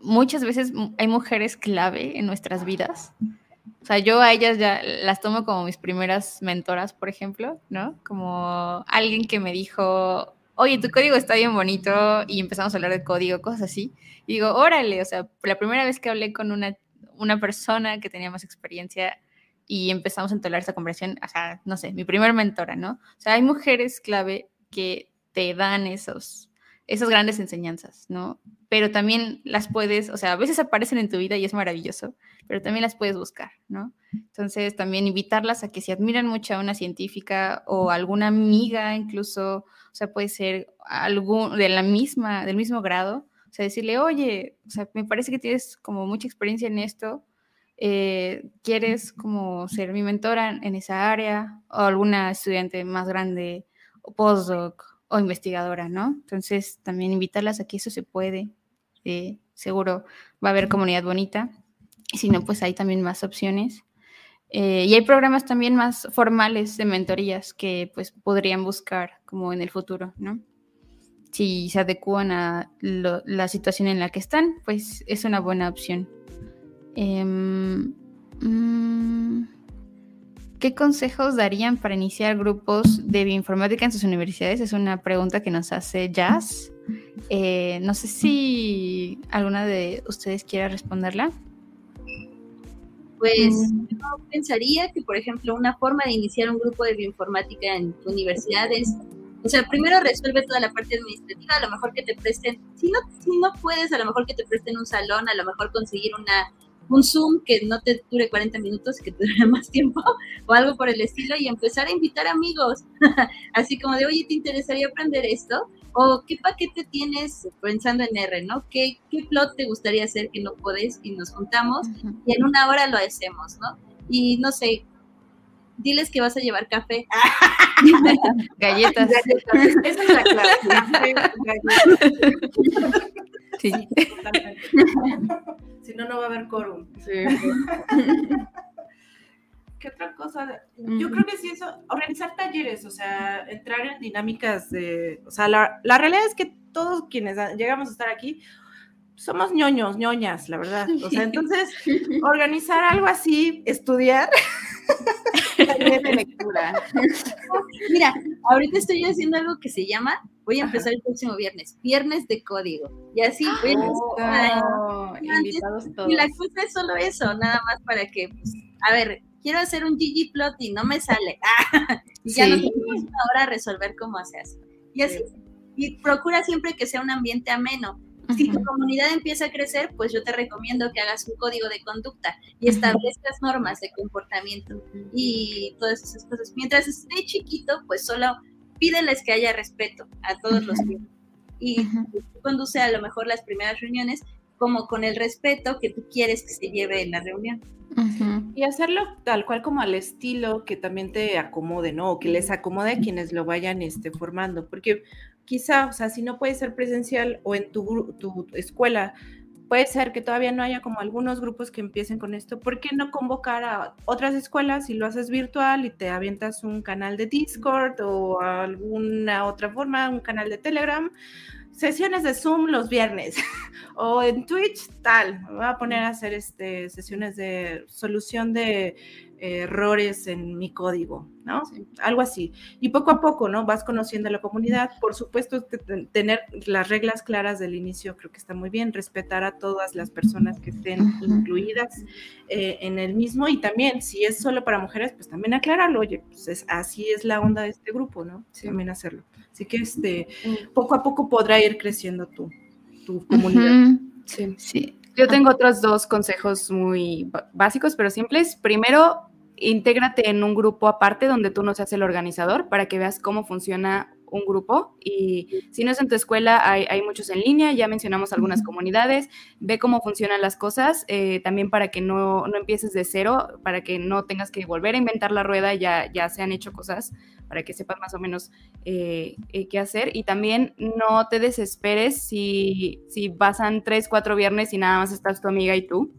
muchas veces hay mujeres clave en nuestras vidas o sea, yo a ellas ya las tomo como mis primeras mentoras, por ejemplo, ¿no? Como alguien que me dijo, oye, tu código está bien bonito y empezamos a hablar de código, cosas así. Y digo, órale, o sea, la primera vez que hablé con una, una persona que tenía más experiencia y empezamos a entablar esa conversación, o sea, no sé, mi primera mentora, ¿no? O sea, hay mujeres clave que te dan esos, esas grandes enseñanzas, ¿no? Pero también las puedes, o sea, a veces aparecen en tu vida y es maravilloso, pero también las puedes buscar, ¿no? Entonces, también invitarlas a que si admiran mucho a una científica o alguna amiga incluso, o sea, puede ser algún de la misma, del mismo grado, o sea, decirle, oye, o sea, me parece que tienes como mucha experiencia en esto, eh, ¿quieres como ser mi mentora en esa área? O alguna estudiante más grande, o postdoc, o investigadora, ¿no? Entonces, también invitarlas a que eso se puede. seguro va a haber comunidad bonita. Si no, pues hay también más opciones. Eh, y hay programas también más formales de mentorías que pues podrían buscar como en el futuro, ¿no? Si se adecuan a la situación en la que están, pues es una buena opción. Em, mm, ¿Qué consejos darían para iniciar grupos de bioinformática en sus universidades? Es una pregunta que nos hace Jazz. Eh, no sé si alguna de ustedes quiera responderla. Pues mm. yo pensaría que, por ejemplo, una forma de iniciar un grupo de bioinformática en tu universidad es, o sea, primero resuelve toda la parte administrativa, a lo mejor que te presten, si no, si no puedes, a lo mejor que te presten un salón, a lo mejor conseguir una un Zoom que no te dure 40 minutos, que te dure más tiempo o algo por el estilo y empezar a invitar amigos, así como de, oye, ¿te interesaría aprender esto? O qué paquete tienes pensando en R, ¿no? ¿Qué, qué plot te gustaría hacer que no puedes y nos juntamos y en una hora lo hacemos, ¿no? Y no sé, diles que vas a llevar café. Galletas. Galletas. Esa es la clave. Sí. Si no, no va a haber quórum. Sí. ¿Qué otra cosa? Yo creo que sí, eso, organizar talleres, o sea, entrar en dinámicas de, o sea, la, la realidad es que todos quienes llegamos a estar aquí somos ñoños, ñoñas, la verdad. O sea, entonces, organizar algo así, estudiar. de lectura. Mira, ahorita estoy haciendo algo que se llama, voy a empezar el próximo viernes, viernes de código. Y así, voy oh, invitados todos. Y la cosa es solo eso, nada más para que, pues, a ver, quiero hacer un Gigi plot y no me sale. y ya no tenemos una hora a resolver cómo hace Y así, y procura siempre que sea un ambiente ameno si tu comunidad empieza a crecer, pues yo te recomiendo que hagas un código de conducta y establezcas normas de comportamiento y todas esas cosas. Mientras esté chiquito, pues solo pídeles que haya respeto a todos los tiempos. Y conduce a lo mejor las primeras reuniones como con el respeto que tú quieres que se lleve en la reunión. Y hacerlo tal cual como al estilo que también te acomode, ¿no? O que les acomode a quienes lo vayan este, formando. Porque quizá, o sea, si no puede ser presencial o en tu, tu escuela, puede ser que todavía no haya como algunos grupos que empiecen con esto. ¿Por qué no convocar a otras escuelas y lo haces virtual y te avientas un canal de Discord o alguna otra forma, un canal de Telegram? Sesiones de Zoom los viernes o en Twitch tal. Me voy a poner a hacer este, sesiones de solución de errores en mi código, ¿no? Algo así. Y poco a poco, ¿no? Vas conociendo a la comunidad. Por supuesto, tener las reglas claras del inicio creo que está muy bien. Respetar a todas las personas que estén incluidas eh, en el mismo. Y también, si es solo para mujeres, pues también aclararlo. Oye, pues así es la onda de este grupo, ¿no? También hacerlo. Así que este, poco a poco podrá ir creciendo tu, tu comunidad. Sí. sí. Yo tengo otros dos consejos muy básicos, pero simples. Primero, intégrate en un grupo aparte donde tú no seas el organizador para que veas cómo funciona un grupo. Y si no es en tu escuela, hay, muchos en línea, ya mencionamos algunas comunidades, ve cómo funcionan las cosas, eh, también para que no, no, empieces de cero, para que no tengas que volver a inventar la rueda, ya, ya se han hecho cosas, para que sepas más o menos eh, eh, qué hacer. Y también no te desesperes si, si pasan tres, cuatro viernes y nada más estás tu amiga y tú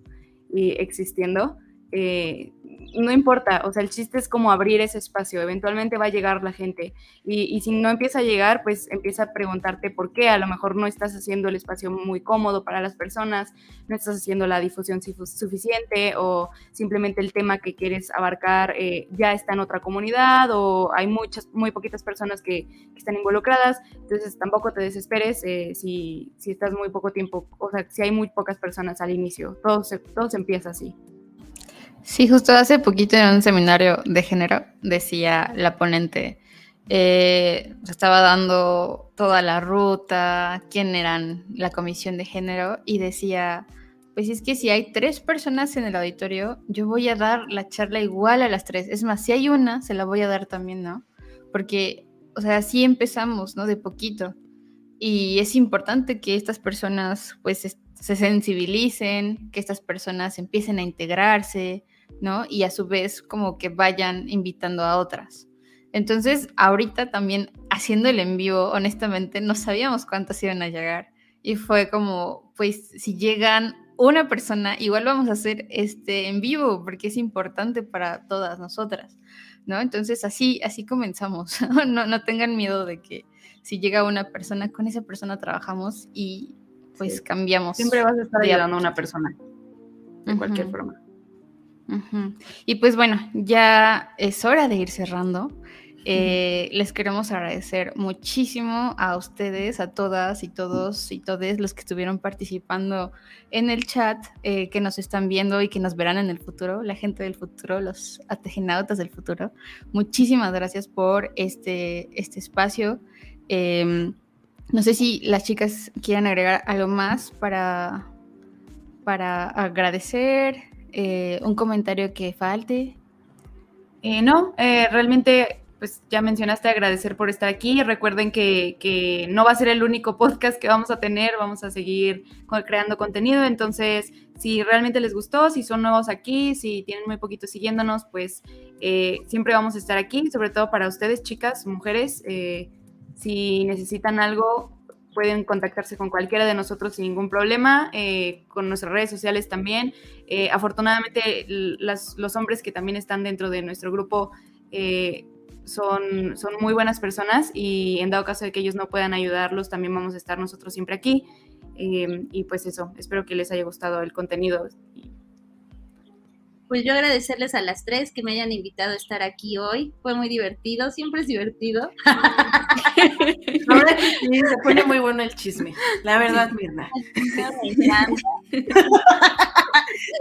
y existiendo. Eh, no importa, o sea, el chiste es como abrir ese espacio, eventualmente va a llegar la gente y, si no empieza a llegar, pues empieza a preguntarte por qué, a lo mejor no estás haciendo el espacio muy cómodo para las personas, no estás haciendo la difusión suficiente o simplemente el tema que quieres abarcar eh, ya está en otra comunidad o hay muchas, muy poquitas personas que, están involucradas, entonces tampoco te desesperes eh, si, si estás muy poco tiempo, o sea, si hay muy pocas personas al inicio, todo todo se empieza así. Sí, justo hace poquito en un seminario de género decía la ponente, eh, estaba dando toda la ruta, quién eran la comisión de género y decía, pues es que si hay tres personas en el auditorio, yo voy a dar la charla igual a las tres. Es más, si hay una, se la voy a dar también, ¿no? Porque, o sea, así empezamos, ¿no? De poquito. Y es importante que estas personas, pues, se sensibilicen, que estas personas empiecen a integrarse, ¿no? Y a su vez como que vayan invitando a otras. Entonces, ahorita también haciendo el envío, honestamente, no sabíamos cuántas iban a llegar. Y fue como, pues, si llegan una persona, igual vamos a hacer este en vivo porque es importante para todas nosotras, ¿no? Entonces así, así comenzamos. no, no tengan miedo de que si llega una persona, con esa persona trabajamos y pues cambiamos. Siempre vas a estar ayudando a una persona, de cualquier forma. Y pues bueno, ya es hora de ir cerrando. Eh, les queremos agradecer muchísimo a ustedes, a todas y todos y todes los que estuvieron participando en el chat, eh, que nos están viendo y que nos verán en el futuro, la gente del futuro, los atejenautas del futuro. Muchísimas gracias por este, este espacio. Em, no sé si las chicas quieren agregar algo más para, para agradecer, eh, un comentario que falte. no, realmente pues ya mencionaste agradecer por estar aquí. Recuerden que, no va a ser el único podcast que vamos a tener, vamos a seguir creando contenido. Entonces, si realmente les gustó, si son nuevos aquí, si tienen muy poquito siguiéndonos, pues eh, siempre vamos a estar aquí, sobre todo para ustedes, chicas, mujeres. Eh, si necesitan algo, pueden contactarse con cualquiera de nosotros sin ningún problema, eh, con nuestras redes sociales también. afortunadamente, los hombres que también están dentro de nuestro grupo son, son muy buenas personas y en dado caso de que ellos no puedan ayudarlos, también vamos a estar nosotros siempre aquí. Y pues eso, espero que les haya gustado el contenido. Pues yo agradecerles a las tres que me hayan invitado a estar aquí hoy. Fue muy divertido, siempre es divertido. Ahora sí, se pone muy bueno el chisme, la verdad, Mirna.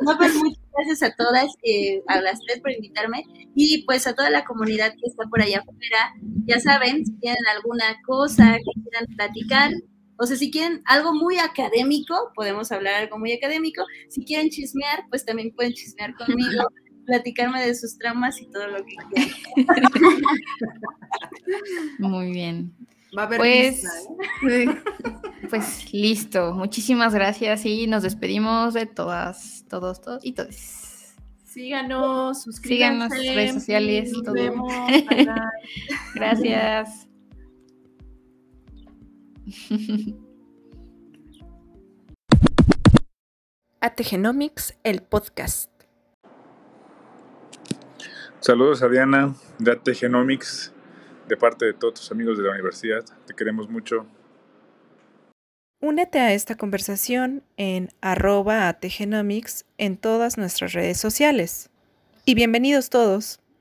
no, pues muchas gracias a todas, eh, a las tres por invitarme y pues a toda la comunidad que está por allá afuera. Ya saben, si tienen alguna cosa que quieran platicar, o sea, si quieren algo muy académico, podemos hablar algo muy académico. Si quieren chismear, pues también pueden chismear conmigo, platicarme de sus tramas y todo lo que quieran. Muy bien. Va a haber pues, ¿eh? pues listo. Muchísimas gracias y nos despedimos de todas, todos, todos y todos. Síganos, suscríbanse. Síganos en redes sociales. Nos Vemos. gracias. Ategenomics, el podcast. Saludos a Diana de Ategenomics de parte de todos tus amigos de la universidad. Te queremos mucho. Únete a esta conversación en arroba ategenomics en todas nuestras redes sociales. Y bienvenidos todos.